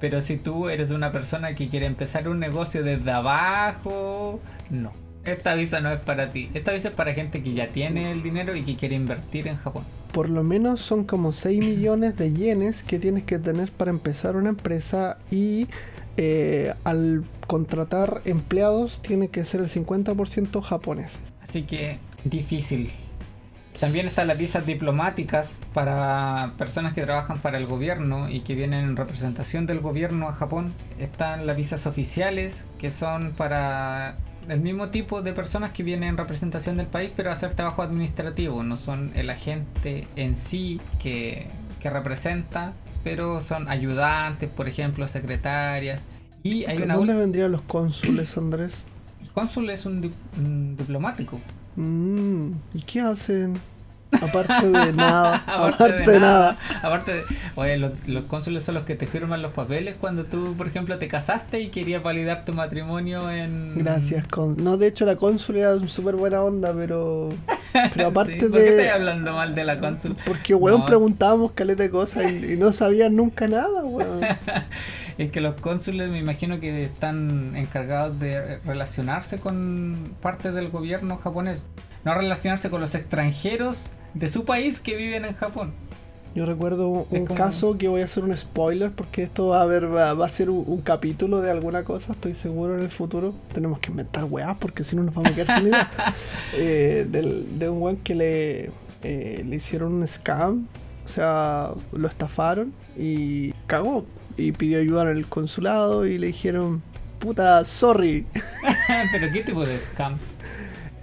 Pero si tú eres una persona que quiere empezar un negocio desde abajo, no. Esta visa no es para ti. Esta visa es para gente que ya tiene el dinero y que quiere invertir en Japón. Por lo menos son como 6 <laughs> millones de yenes que tienes que tener para empezar una empresa y eh, al contratar empleados tiene que ser el 50% japoneses. Así que difícil. También están las visas diplomáticas para personas que trabajan para el gobierno y que vienen en representación del gobierno a Japón. Están las visas oficiales que son para el mismo tipo de personas que vienen en representación del país pero a hacer trabajo administrativo. No son el agente en sí que, que representa, pero son ayudantes, por ejemplo, secretarias. Y hay ¿Pero una ¿Dónde vendrían los cónsules, Andrés? El cónsul es un, dip- un diplomático. Mm, ¿Y qué hacen? <laughs> Aparte de nada. aparte, aparte de nada. Aparte de, oye, los, los cónsules son los que te firman los papeles cuando tú, por ejemplo, te casaste y querías validar tu matrimonio en... Gracias. Con... No, de hecho la cónsul era súper buena onda, pero... <laughs> Pero aparte Sí, ¿Por qué de... estás hablando mal de la cónsul? Porque, weón, No. preguntábamos caleta de cosas y, y no sabían nunca nada, weón. <laughs> Es que los cónsules me imagino que están encargados de relacionarse con parte del gobierno japonés. No relacionarse con los extranjeros de su país que viven en Japón. Yo recuerdo un, caso que voy a hacer un spoiler porque esto va a haber, va, va a ser un, un capítulo de alguna cosa, estoy seguro en el futuro. Tenemos que inventar weas porque si no nos vamos a quedar sin idea. <laughs> Eh, del- de un weón que le, eh, le hicieron un scam, o sea, lo estafaron y cagó. Y pidió ayuda en el consulado y le dijeron, puta, sorry. <laughs> Pero ¿qué tipo de scam?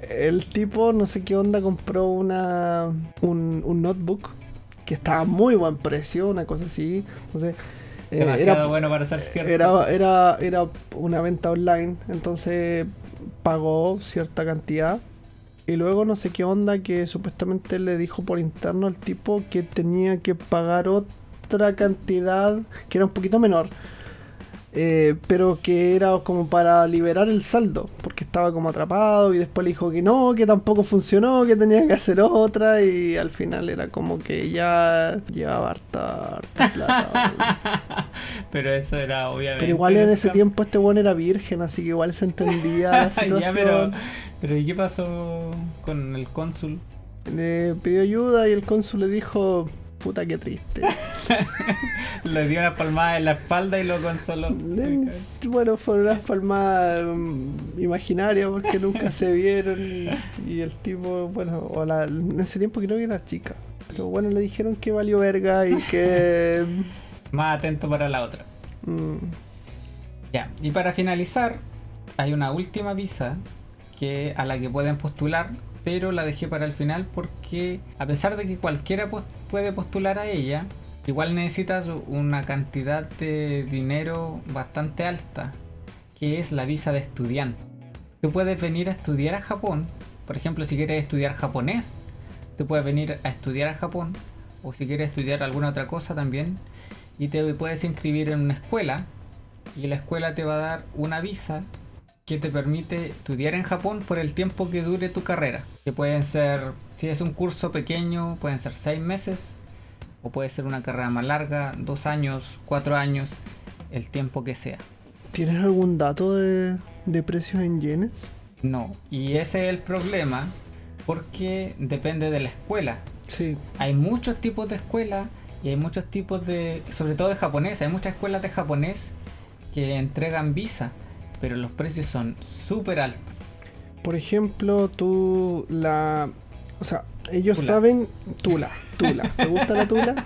El tipo, no sé qué onda, compró una un, un notebook que estaba a muy buen precio, una cosa así. Entonces, eh, Demasiado era, bueno para ser cierto. era, era, era una venta online, entonces pagó cierta cantidad. Y luego no sé qué onda que supuestamente le dijo por interno al tipo que tenía que pagar otra cantidad que era un poquito menor. Eh, pero que era como para liberar el saldo, porque estaba como atrapado y después le dijo que no, que tampoco funcionó, que tenía que hacer otra y al final era como que ya llevaba harta, harta plata. <laughs> Pero eso era obviamente. Pero igual en ese tiempo este weón era virgen, así que igual se entendía la <laughs> ya, situación. pero, pero ¿y qué pasó con el cónsul? Le pidió ayuda y el cónsul le dijo, puta que triste. <laughs> Le dio una palmada en la espalda y lo consoló. <laughs> Bueno, fueron unas palmadas mm, imaginarias porque nunca <laughs> se vieron y, y el tipo, bueno, o la- en ese tiempo creo que era chica. Pero bueno, le dijeron que valió verga y que... Más atento para la otra. mm, Ya, y para finalizar, hay una última visa que a la que pueden postular, pero la dejé para el final porque a pesar de que cualquiera puede postular a ella, igual necesitas una cantidad de dinero bastante alta, que es la visa de estudiante. Tú puedes venir a estudiar a Japón, por ejemplo, si quieres estudiar japonés, tú puedes venir a estudiar a Japón, o si quieres estudiar alguna otra cosa también, y te puedes inscribir en una escuela, y la escuela te va a dar una visa que te permite estudiar en Japón por el tiempo que dure tu carrera. Que pueden ser, si es un curso pequeño, pueden ser seis meses, o puede ser una carrera más larga, dos años, cuatro años, el tiempo que sea. ¿Tienes algún dato de, de precios en yenes? No, y ese es el problema, porque depende de la escuela. Sí. Hay muchos tipos de escuelas y hay muchos tipos de, sobre todo de japonés, hay muchas escuelas de japonés que entregan visa pero los precios son súper altos. Por ejemplo, tú la... O sea, ellos saben... Tula, Tula. ¿Te gusta la Tula?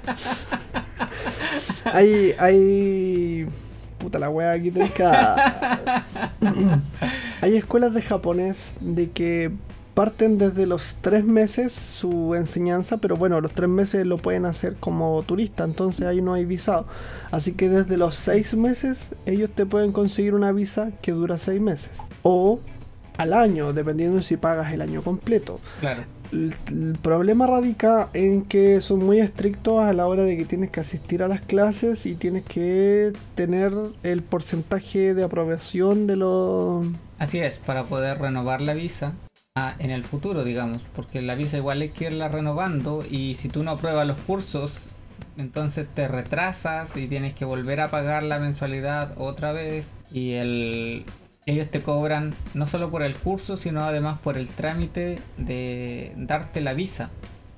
<laughs> hay... hay... Puta la wea aquí tenés <laughs> hay escuelas de japonés de que parten desde los tres meses su enseñanza, pero bueno, los tres meses lo pueden hacer como turista, entonces ahí no hay visado. Así que desde los seis meses ellos te pueden conseguir una visa que dura seis meses. O al año, dependiendo de si pagas el año completo. Claro. El, el, problema radica en que son muy estrictos a la hora de que tienes que asistir a las clases y tienes que tener el porcentaje de aprobación de los... Así es, para poder renovar la visa en el futuro, digamos, porque la visa igual hay que irla renovando y si tú no apruebas los cursos, entonces te retrasas y tienes que volver a pagar la mensualidad otra vez y el ellos te cobran no solo por el curso, sino además por el trámite de darte la visa.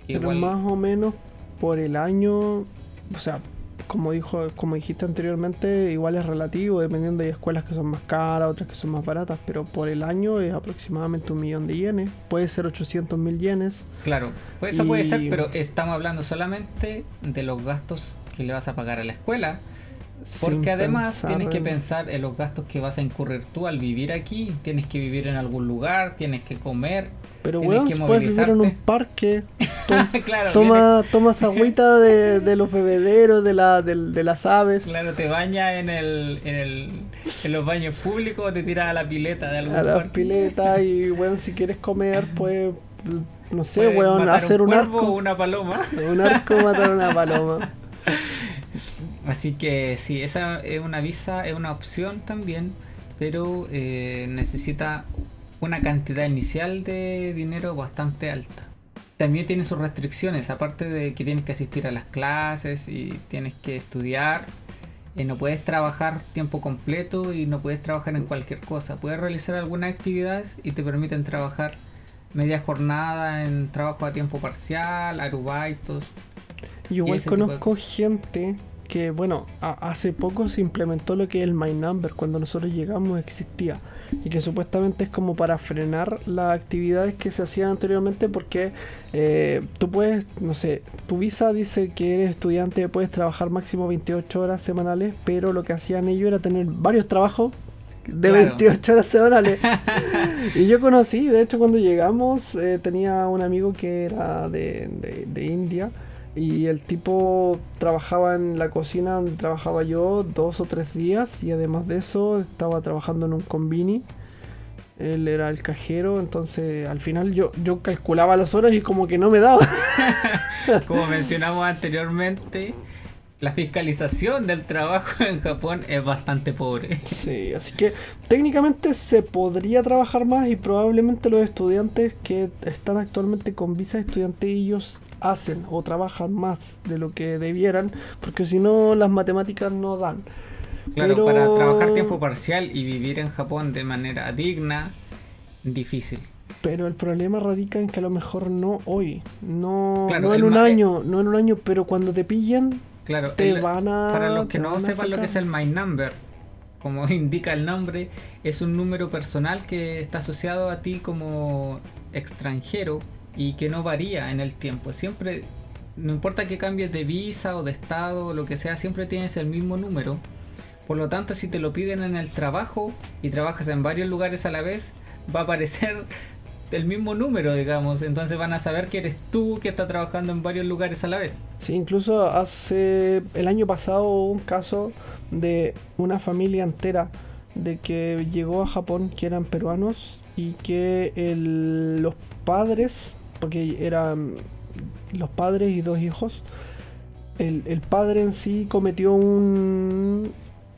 Pero más o menos por el año, o sea, como dijo, como dijiste anteriormente, igual es relativo, dependiendo de escuelas que son más caras, otras que son más baratas, pero por el año es aproximadamente un millón de yenes, puede ser 800 mil yenes. Claro, pues eso puede ser, pero estamos hablando solamente de los gastos que le vas a pagar a la escuela. Porque además tienes que pensar en los gastos que vas a incurrir tú al vivir aquí. Tienes que vivir en algún lugar, tienes que comer, pero bueno, puedes vivir en un parque. <laughs> toma, tomas agüita de, los bebederos, de, la, de, las aves. Claro, te bañas en, el, en, el, en los baños públicos te tiras a la pileta de algún A la pileta y, <laughs> bueno, si quieres comer, pues, no sé, weón, hacer un, arco. O una paloma. <laughs> Un arco matar una paloma. Así que sí, esa es una visa, es una opción también, pero eh, necesita una cantidad inicial de dinero bastante alta. También tiene sus restricciones, aparte de que tienes que asistir a las clases y tienes que estudiar, eh, no puedes trabajar tiempo completo y no puedes trabajar en cualquier cosa. Puedes realizar algunas actividades y te permiten trabajar media jornada en trabajo a tiempo parcial, arubaitos. Yo igual conozco gente que, bueno, hace poco se implementó lo que es el My Number. Cuando nosotros llegamos existía y que supuestamente es como para frenar las actividades que se hacían anteriormente porque eh, tú puedes, no sé, tu visa dice que eres estudiante, puedes trabajar máximo 28 horas semanales, pero lo que hacían ellos era tener varios trabajos de 28 horas semanales. <laughs> y yo conocí, de hecho cuando llegamos eh, tenía un amigo que era de, de, de India y el tipo trabajaba en la cocina donde trabajaba yo dos o tres días y además de eso estaba trabajando en un convini. Él era el cajero, entonces al final yo, yo calculaba las horas y como que no me daba. <laughs> como mencionamos anteriormente, la fiscalización del trabajo en Japón es bastante pobre. Sí, así que técnicamente se podría trabajar más y probablemente los estudiantes que están actualmente con visa estudiante ellos hacen o trabajan más de lo que debieran, porque si no las matemáticas no dan. Claro, para trabajar tiempo parcial y vivir en Japón de manera digna, difícil. Pero el problema radica en que a lo mejor no hoy, no, no en un año, no en un año, pero cuando te pillan, claro, te van a. Para los que no sepan lo que es el My Number, como <laughs> indica el nombre, es un número personal que está asociado a ti como extranjero y que no varía en el tiempo. Siempre, no importa que cambies de visa o de estado o lo que sea, siempre tienes el mismo número. Por lo tanto, si te lo piden en el trabajo y trabajas en varios lugares a la vez, va a aparecer <laughs> el mismo número, digamos. Entonces van a saber que eres tú que está trabajando en varios lugares a la vez. Sí, incluso hace el año pasado hubo un caso de una familia entera de que llegó a Japón que eran peruanos y que los padres, porque eran los padres y dos hijos, el, el padre en sí cometió un,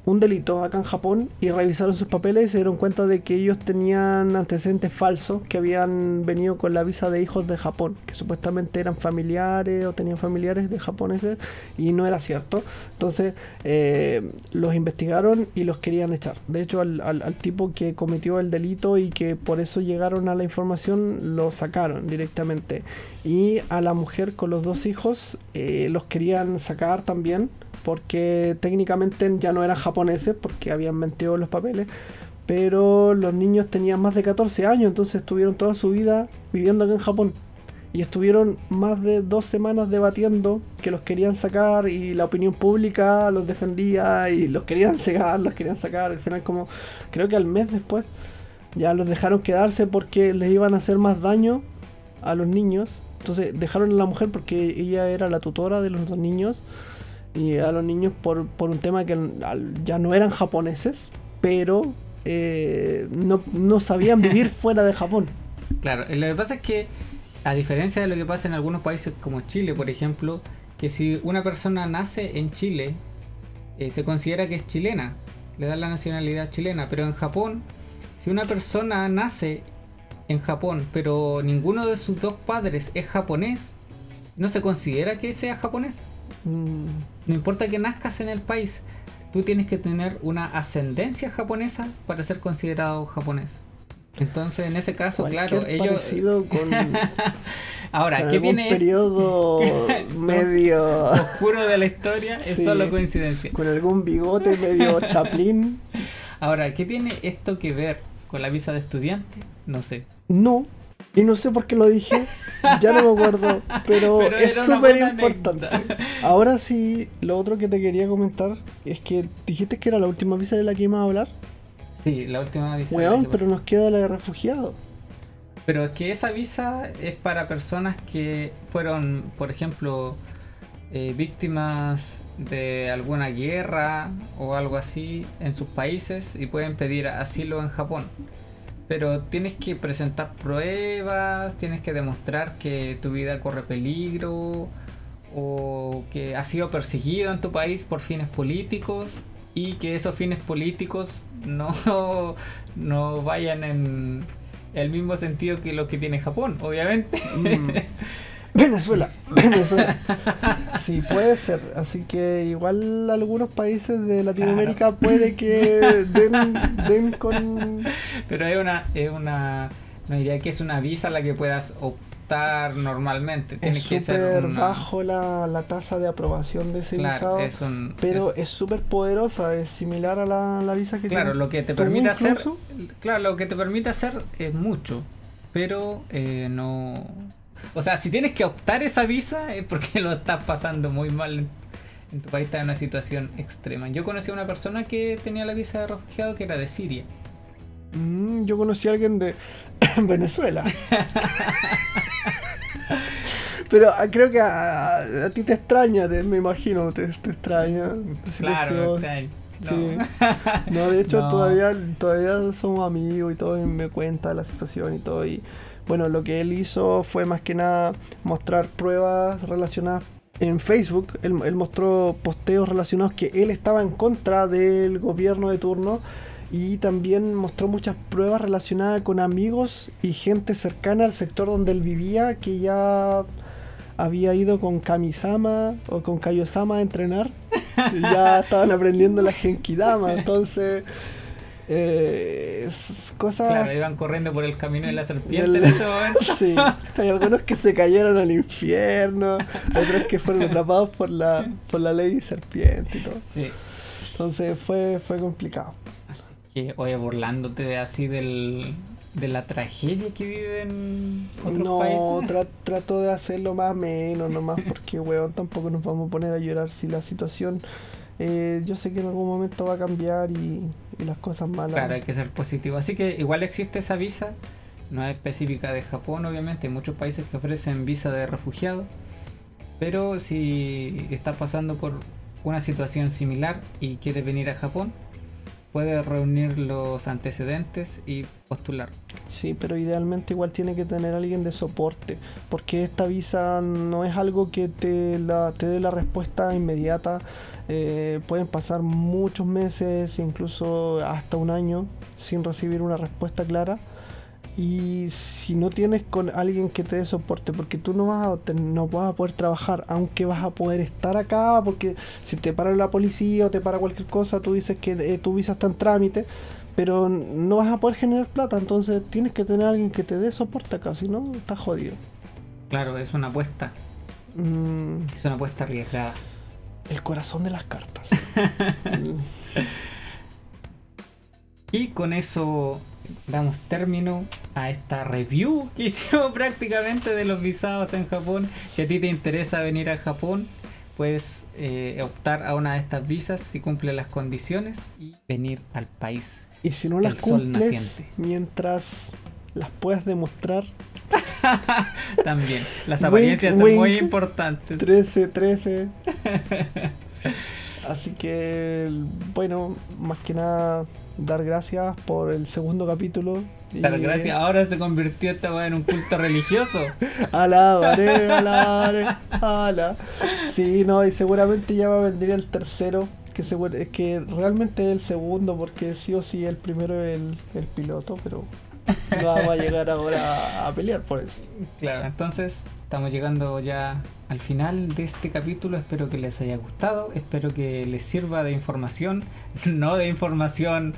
un delito acá en Japón y revisaron sus papeles y se dieron cuenta de que ellos tenían antecedentes falsos que habían venido con la visa de hijos de Japón, que supuestamente eran familiares o tenían familiares de japoneses y no era cierto. Entonces eh, los investigaron y los querían echar. De hecho al, al- tipo que cometió el delito y que por eso llegaron a la información lo sacaron directamente. Y a la mujer con los dos hijos eh, los querían sacar también porque técnicamente ya no eran japoneses porque habían mentido en los papeles, pero los niños tenían más de 14 años, entonces estuvieron toda su vida viviendo acá en Japón. Y estuvieron más de dos semanas debatiendo que los querían sacar y la opinión pública los defendía y los querían sacar, los querían sacar. Al final como creo que al mes después ya los dejaron quedarse porque les iban a hacer más daño a los niños. Entonces dejaron a la mujer porque ella era la tutora de los dos niños y a los niños por, por un tema que ya no eran japoneses, pero eh, no, no sabían vivir <laughs> fuera de Japón. Claro, eh, lo que pasa es que, a diferencia de lo que pasa en algunos países como Chile, por ejemplo, que si una persona nace en Chile, eh, se considera que es chilena, le dan la nacionalidad chilena, pero en Japón, si una persona nace en Japón, pero ninguno de sus dos padres es japonés, no se considera que sea japonés. Mm, No importa que nazcas en el país, tú tienes que tener una ascendencia japonesa para ser considerado japonés. Entonces, en ese caso, cualquier claro, ellos... con, <laughs> Ahora, con ¿qué tiene periodo <laughs> medio oscuro de la historia? Es Sí. solo coincidencia. con algún bigote medio <laughs> chaplín. Ahora, ¿qué tiene esto que ver con la visa de estudiante? No sé. No. Y no sé por qué lo dije, ya no me acuerdo, pero, Pero es súper importante. Ahora sí, lo otro que te quería comentar es que dijiste que era la última visa de la que íbamos a hablar. Sí, la última visa. Weón, pero nos queda la de refugiado. Pero es que esa visa es para personas que fueron, por ejemplo, eh, víctimas de alguna guerra o algo así en sus países y pueden pedir asilo en Japón. Pero tienes que presentar pruebas, tienes que demostrar que tu vida corre peligro o que has sido perseguido en tu país por fines políticos y que esos fines políticos no, <laughs> no vayan en el mismo sentido que lo que tiene Japón, obviamente. Mm. <laughs> Venezuela, Venezuela. Sí, puede ser. Así que igual algunos países de Latinoamérica puede que den, den con... Pero es una, es una, no diría que es una visa a la que puedas optar normalmente. Tiene Es que ser una, bajo la, la tasa de aprobación de ese claro, visado. es un, Pero es- súper poderosa, es similar a la, la visa que claro, tiene lo que te permite hacer, claro, lo que te permite hacer es mucho, pero eh, no, o sea, si tienes que optar esa visa es porque <laughs> lo estás pasando muy mal en, en tu país, está en una situación extrema. Yo conocí a una persona que tenía la visa de refugiado que era de Siria. Mm, yo conocí a alguien de <coughs> Venezuela. <laughs> Pero ah, creo que a, a ti te extraña, te- me imagino, te, te extraña. Claro. No. Sí. <laughs> No, de hecho No. todavía todavía somos amigos y todo, y me cuenta la situación y todo. Y bueno, lo que él hizo fue más que nada mostrar pruebas relacionadas en Facebook. Él, él mostró posteos relacionados que él estaba en contra del gobierno de turno. Y también mostró muchas pruebas relacionadas con amigos y gente cercana al sector donde él vivía que ya había ido con Kamisama o con Kaiosama a entrenar. <laughs> Y ya estaban aprendiendo la Genkidama. Entonces, eh, cosas. Claro, iban corriendo por el camino de la serpiente del- en ese momento. <laughs> Sí, hay algunos que se cayeron al infierno, otros que fueron <laughs> atrapados por la, por la ley serpiente y todo. Sí. Entonces fue, fue complicado. Así que, oye, burlándote así del, de la tragedia que viven otros No, países. tra- trato de hacerlo más menos nomás porque, weón, tampoco nos vamos a poner a llorar si la situación, eh, yo sé que en algún momento va a cambiar y, y las cosas malas. Claro, hay que ser positivo. Así que igual existe esa visa no es específica de Japón, obviamente, hay muchos países que ofrecen visa de refugiado, pero si estás pasando por una situación similar y quieres venir a Japón, puedes reunir los antecedentes y postular. Sí, pero idealmente igual tiene que tener alguien de soporte, porque esta visa no es algo que te, la, te dé la respuesta inmediata. Eh, pueden pasar muchos meses, incluso hasta un año, sin recibir una respuesta clara. Y si no tienes con alguien que te dé soporte, porque tú no vas a, no vas a poder trabajar, aunque vas a poder estar acá, porque si te para la policía o te para cualquier cosa, tú dices que eh, tu visa está en trámite, pero no vas a poder generar plata, entonces tienes que tener alguien que te dé soporte acá, si no, estás jodido. Claro, es una apuesta. Mm, Es una apuesta arriesgada. El corazón de las cartas. <laughs> Y con eso damos término a esta review que hicimos <laughs> prácticamente de los visados en Japón. Si a ti te interesa venir a Japón, puedes eh, optar a una de estas visas si cumple las condiciones y venir al país. y si no las cumples, mientras las puedas demostrar, <laughs> También. Las Wink, apariencias son muy importantes. 13, 13. <laughs> Así que, bueno, más que nada, dar gracias por el segundo capítulo. Dar gracias. Ahora se convirtió esta weá en un culto religioso. <laughs> Alabaré, alabaré, ala. Sí, no, y seguramente ya va a vendría el tercero. Que, seguro, es que realmente es el segundo, porque sí o sí el primero es el, el piloto, pero <laughs> no vamos a llegar ahora a pelear por eso. Claro, entonces estamos llegando ya al final de este capítulo. Espero que les haya gustado. Espero que les sirva de información. <laughs> No de información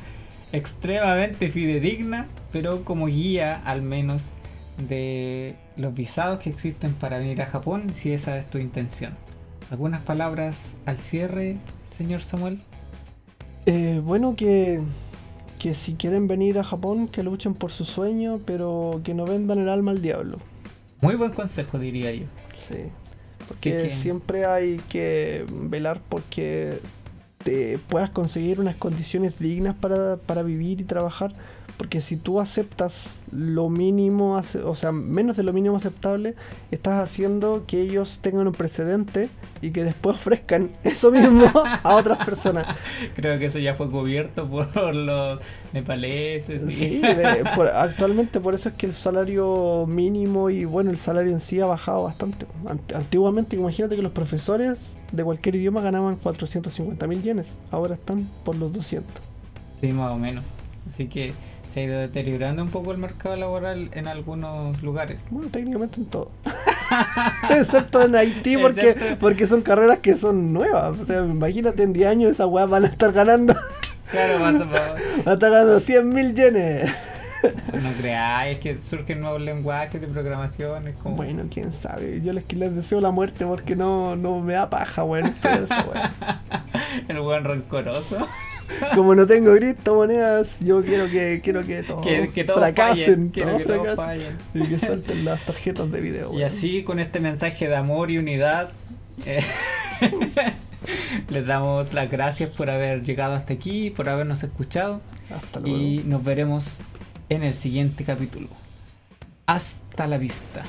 extremadamente fidedigna, pero como guía al menos de los visados que existen para venir a Japón, si esa es tu intención. ¿Algunas palabras al cierre, señor Samuel? Eh, bueno, que, que si quieren venir a Japón, que luchen por su sueño, pero que no vendan el alma al diablo. Muy buen consejo, diría yo. Sí. Porque Que- que- siempre hay que velar porque te puedas conseguir unas condiciones dignas para, para vivir y trabajar. Porque si tú aceptas lo mínimo, o sea, menos de lo mínimo aceptable, estás haciendo que ellos tengan un precedente y que después <laughs> ofrezcan eso mismo a otras personas. <laughs> Creo que eso ya fue cubierto por los nepaleses. y- Sí, de- por- actualmente por eso es que el salario mínimo y bueno, el salario en sí ha bajado bastante. Ant- antiguamente, imagínate que los profesores de cualquier idioma ganaban 450 mil yenes, ahora están por los 200. Sí, más o menos. Así que se ha ido deteriorando un poco el mercado laboral en algunos lugares. Bueno, técnicamente en todo. <laughs> Excepto en Haití porque, Excepto- porque son carreras que son nuevas. O sea, imagínate en 10 años esas weas van a estar ganando, Claro, <laughs> pa- van a estar ganando 100 mil yenes. No creáis, es que surgen nuevos lenguajes de programación. Es como... Bueno, quién sabe. Yo les, les deseo la muerte porque no, no me da paja, weón. wea. <laughs> El buen rencoroso. <laughs> Como no tengo criptomonedas, yo quiero que quiero que todos que, que todos fracasen, fallen. Todos que todos fracasen. fallen. y que suelten las tarjetas de video. Y así, con este mensaje de amor y unidad, eh, <laughs> les damos las gracias por haber llegado hasta aquí, por habernos escuchado. Hasta luego. Y nos veremos en el siguiente capítulo. Hasta la vista.